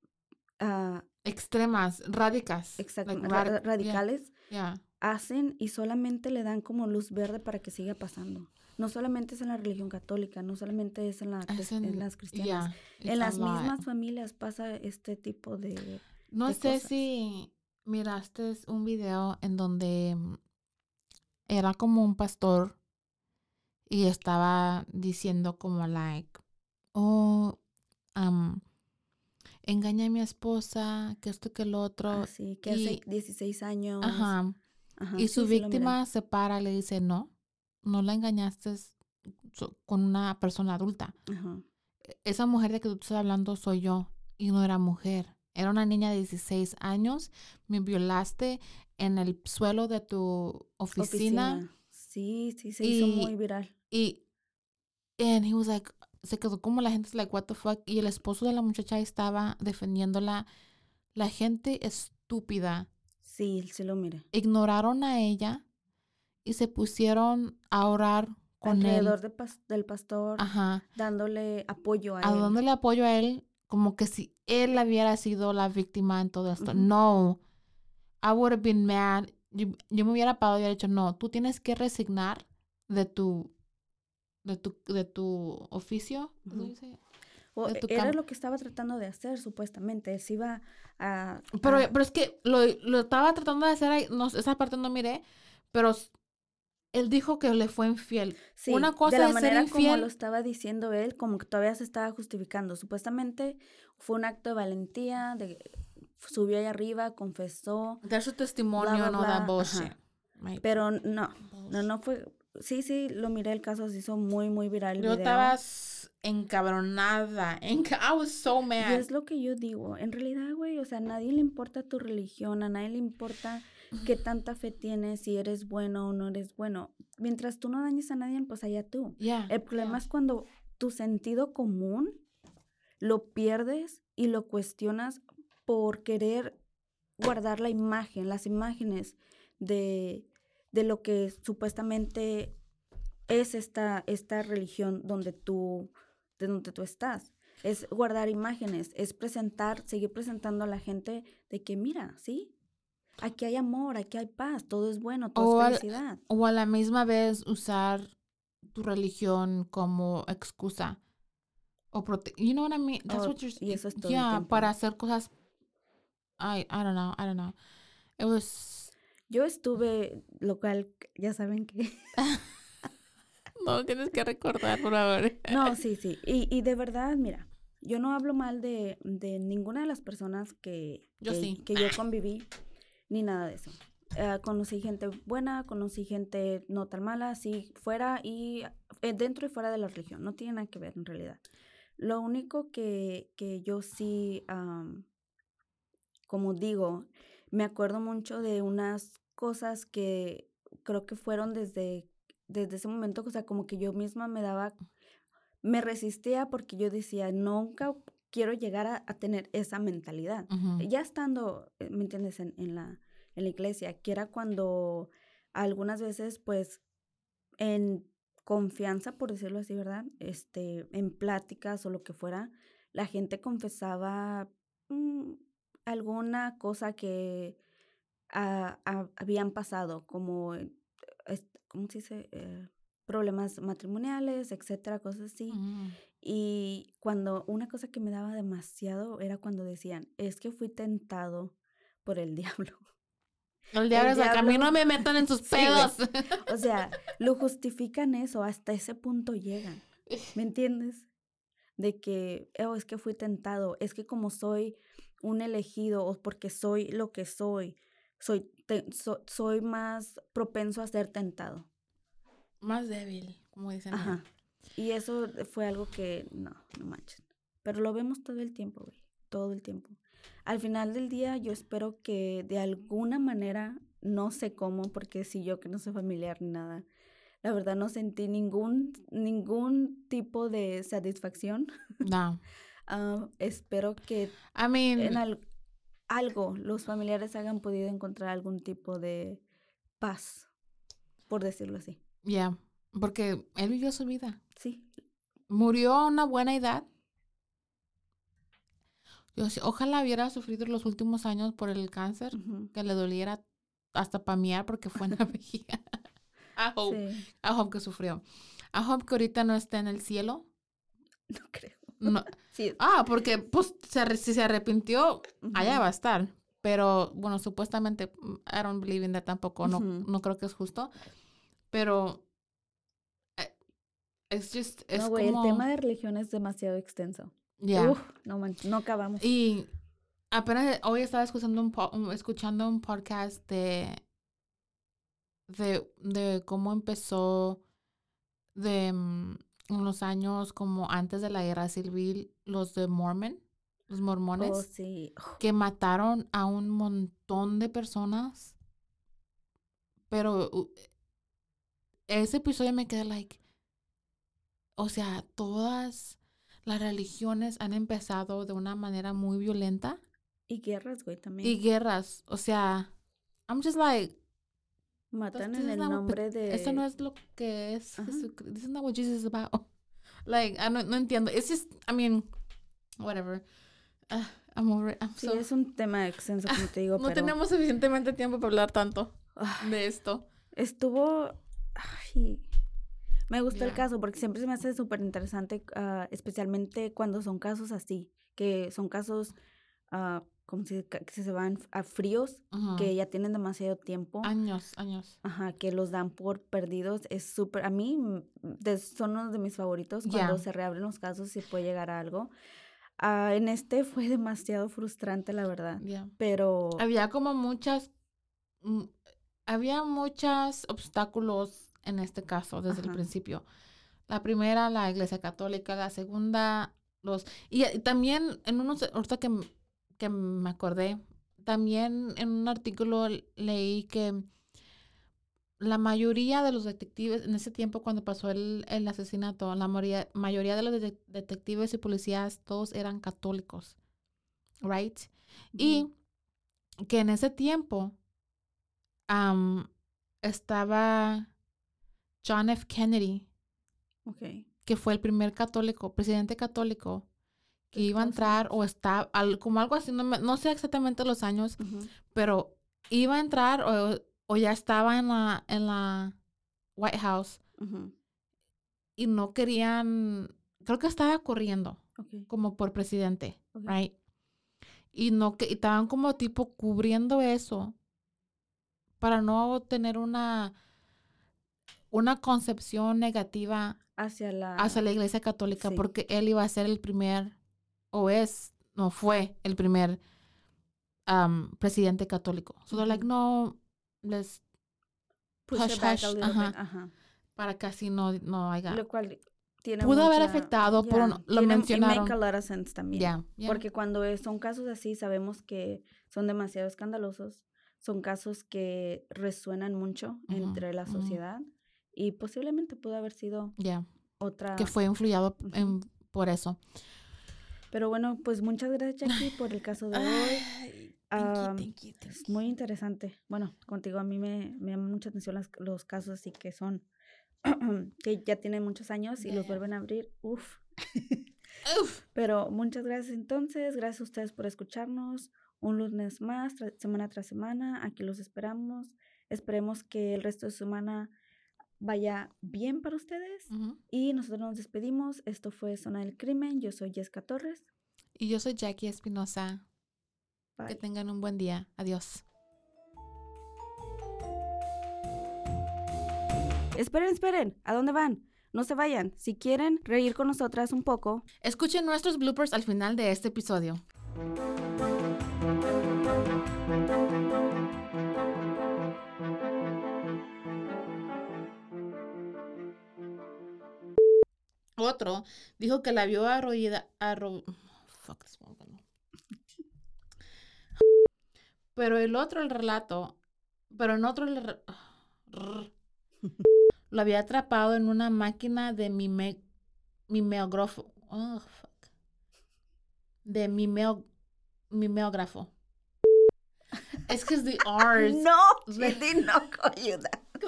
ah, Extremas, radicas. exacto, like ra- radicales, yeah. hacen y solamente le dan como luz verde para que siga pasando. No solamente es en la religión católica, no solamente es en, la, Es en en- las cristianas. yeah, en las mismas familias pasa este tipo de... No de sé cosas. si miraste un video en donde mm, era como un pastor y estaba diciendo como like, oh, am, engañé a mi esposa, que esto que lo otro. Así, que hace y- 16 años. Ajá. ajá, Y sí, su sí víctima se para y le dice, no, no la engañaste con una persona adulta. Ajá. Esa mujer de que tú estás hablando soy yo y no era mujer. Era una niña de 16 años, me violaste en el suelo de tu oficina. Sí, sí, se hizo muy Y- viral. Y and he was like, se quedó como la gente like, what the fuck. Y el esposo de la muchacha estaba defendiéndola. La gente estúpida Sí, sí lo miré. ignoraron a ella y se pusieron a orar con Alrededor él. de pas- del pastor, Ajá. dándole apoyo a, A él. dándole apoyo a él, como que si él hubiera sido la víctima en todo esto. No. I would have been mad. Yo, yo me hubiera parado y hubiera dicho, no, tú tienes que resignar de tu, de tu, de tu oficio. tu era lo que estaba tratando de hacer, supuestamente. Se iba a... Pero, a- pero es que lo, lo estaba tratando de hacer ahí, no, esa parte no miré, pero él dijo que le fue infiel. sí, una cosa de la es ser manera como infiel- lo estaba diciendo él, como que todavía se estaba justificando. Supuestamente fue un acto de valentía, de subió ahí arriba, confesó, Dar su testimonio, bla, no bla, da ajá. bullshit. Pero no, no, no fue... Sí, sí, lo miré el caso, se hizo muy, muy viral el Yo video. estaba encabronada. enca- I was so Y mad. es lo que yo digo, en realidad, güey, o sea, a nadie le importa tu religión, a nadie le importa qué tanta fe tienes, si eres bueno o no eres bueno. Mientras tú no dañes a nadie, pues allá tú. Yeah, El problema yeah. es cuando tu sentido común lo pierdes y lo cuestionas por querer guardar la imagen, las imágenes de, de lo que supuestamente es esta, esta religión donde tú, de donde tú estás. Es guardar imágenes, es presentar, seguir presentando a la gente de que mira, ¿sí? Aquí hay amor, aquí hay paz, todo es bueno, todo O es al- felicidad. O a la misma vez usar tu religión como excusa. O prote you know what I mean? That's Oh, what you're y eso es todo Yeah, para hacer cosas I I don't know, I don't know. It was Yo estuve local, ya saben que... [LAUGHS] No tienes que recordar, por favor. [LAUGHS] No, sí, sí. Y, y de verdad, mira, yo no hablo mal de, de ninguna de las personas que, Yo que, sí. que yo conviví, ni nada de eso. Eh, conocí gente buena, conocí gente no tan mala, sí, fuera y eh, dentro y fuera de la religión. No tiene nada que ver en realidad. Lo único que, que yo sí, am, como digo, me acuerdo mucho de unas cosas que creo que fueron desde, desde ese momento, o sea, como que yo misma me daba, me resistía porque yo decía, nunca quiero llegar a, a tener esa mentalidad. Ya estando, eh, ¿me entiendes?, en, en la, en la iglesia, que era cuando algunas veces, pues, en confianza, por decirlo así, ¿verdad? Este, en pláticas o lo que fuera, la gente confesaba mm, alguna cosa que habían pasado, como, eh, ¿cómo se dice? Eh, problemas matrimoniales, etcétera, cosas así. Mm. Y cuando una cosa que me daba demasiado era cuando decían, es que fui tentado por el [LAUGHS] diablo. El diablo es like, a mí diablo- no me metan en [LAUGHS] sus Sí, pedos. O sea, [LAUGHS] lo justifican eso, hasta ese punto llegan. ¿Me entiendes? De que, oh, es que fui tentado, es que como soy un elegido o porque soy lo que soy, soy, te- so- soy más propenso a ser tentado. Más débil, como dicen. Ajá. Y eso fue algo que, no, no manches. Pero lo vemos todo el tiempo, güey. Todo el tiempo. Al final del día, yo espero que de alguna manera, no sé cómo, porque si yo que no soy familiar ni nada, la verdad no sentí ningún, ningún tipo de satisfacción. No. [LAUGHS] Ah, espero que I mean, en al- algo los familiares hayan podido encontrar algún tipo de paz, por decirlo así. yeah, porque él vivió su vida. Sí, Murió a una buena edad. Yo, ojalá hubiera sufrido los últimos años por el cáncer, que le doliera hasta pamear porque fue en la [LAUGHS] vejiga. I hope, sí, I hope que sufrió. I hope que ahorita no esté en el cielo. [LAUGHS] no creo. No- [LAUGHS] Sí, Ah, porque pues se si se arrepintió, allá va a estar. Pero bueno, supuestamente, mm, I don't believe in that tampoco, no, no creo que es justo. Pero es just, es no, güey, como, el tema de religión es demasiado extenso. yeah. Uf, no manches, no acabamos. Y apenas hoy estaba escuchando un, po- un- escuchando un podcast de, de, de cómo empezó de mm, en los años como antes de la guerra civil los de Mormon los mormones, Oh, sí. que mataron a un montón de personas. Pero uh, ese episodio me queda like, o sea, todas las religiones han empezado de una manera muy violenta Y guerras, güey, también. y guerras, o sea, I'm just like, Matan en el nombre de... eso no es lo que es. Jesucristo. This is not what Jesus is about. [LAUGHS] Like, I no, no entiendo. It's just, I mean, whatever. Ah, I'm over. I'm Sí, so- es un tema extenso, como [LAUGHS] te digo, no pero... tenemos suficientemente tiempo para hablar tanto Ay, de esto. Estuvo... Ay, me gustó el caso porque siempre se me hace súper interesante, ah, especialmente cuando son casos así, que son casos ah, como si que se van a fríos, que ya tienen demasiado tiempo. Años, años. Ajá, que los dan por perdidos. Es súper, a mí mm, de- son uno de mis favoritos cuando se reabren los casos y puede llegar a algo. Ah, en este fue demasiado frustrante, la verdad. Yeah. Pero Había como muchas, mm, había muchos obstáculos en este caso desde el principio. La primera, la Iglesia Católica, la segunda, los... Y, y también en unos, ahorita que, que me acordé, también en un artículo leí que la mayoría de los detectives, en ese tiempo cuando pasó el, el asesinato, la mayoría, mayoría de los de- detectives y policías, todos eran católicos, right? Y que en ese tiempo estaba John F. Kennedy, ok. que fue el primer católico, presidente católico, que iba a entrar o está al- como algo así, no, me- no sé exactamente los años, pero iba a entrar o, o ya estaba en la, en la White House y no querían, creo que estaba corriendo como por presidente, right? Y no que y estaban como tipo cubriendo eso para no tener una una concepción negativa Hacia la... hacia la Iglesia Católica sí. porque él iba a ser el primer o es no fue el primer am, presidente católico. So they're like no les push hush, hush, ajá. ajá. para que así no no haya Lo cual tiene Pudo haber afectado, pero ya, no- lo tiene- mencionaron. Make a lot of sense también. Porque cuando son casos así, sabemos que son demasiado escandalosos, son casos que resuenan mucho entre la sociedad y posiblemente pudo haber sido otra... que fue en- por eso. Pero bueno, pues muchas gracias Jackie [LAUGHS] por el caso de hoy. Ay, Am, thank you, thank Es you. muy interesante. Bueno, contigo a mí me, me llaman mucha atención las- los casos así que son, [CLEARS THROAT] que ya tienen muchos años y los vuelven a abrir. Uf. [LAUGHS] Uf. Pero muchas gracias entonces, gracias a ustedes por escucharnos. Un lunes más, tra- semana tras semana, aquí los esperamos. Esperemos que el resto de semana vaya bien para ustedes. Y nosotros nos despedimos. Esto fue Zona del Crimen. Yo soy Jessica Torres. Y yo soy Jackie Espinosa. Que tengan un buen día. Adiós. Esperen, esperen. ¿A dónde van? No se vayan. Si quieren reír con nosotras un poco, Escuchen nuestros bloopers al final de este episodio. Otro dijo que la vio arrollada. Arro... Fuck this one, no. Pero el otro, el relato, pero en otro, el re- lo había atrapado en una máquina de mime, mimeógrafo. Oh, fuck. De mimeo, mimeógrafo. Es que es the R's. [LAUGHS] No, Le- Lili no ayuda. [LAUGHS] Que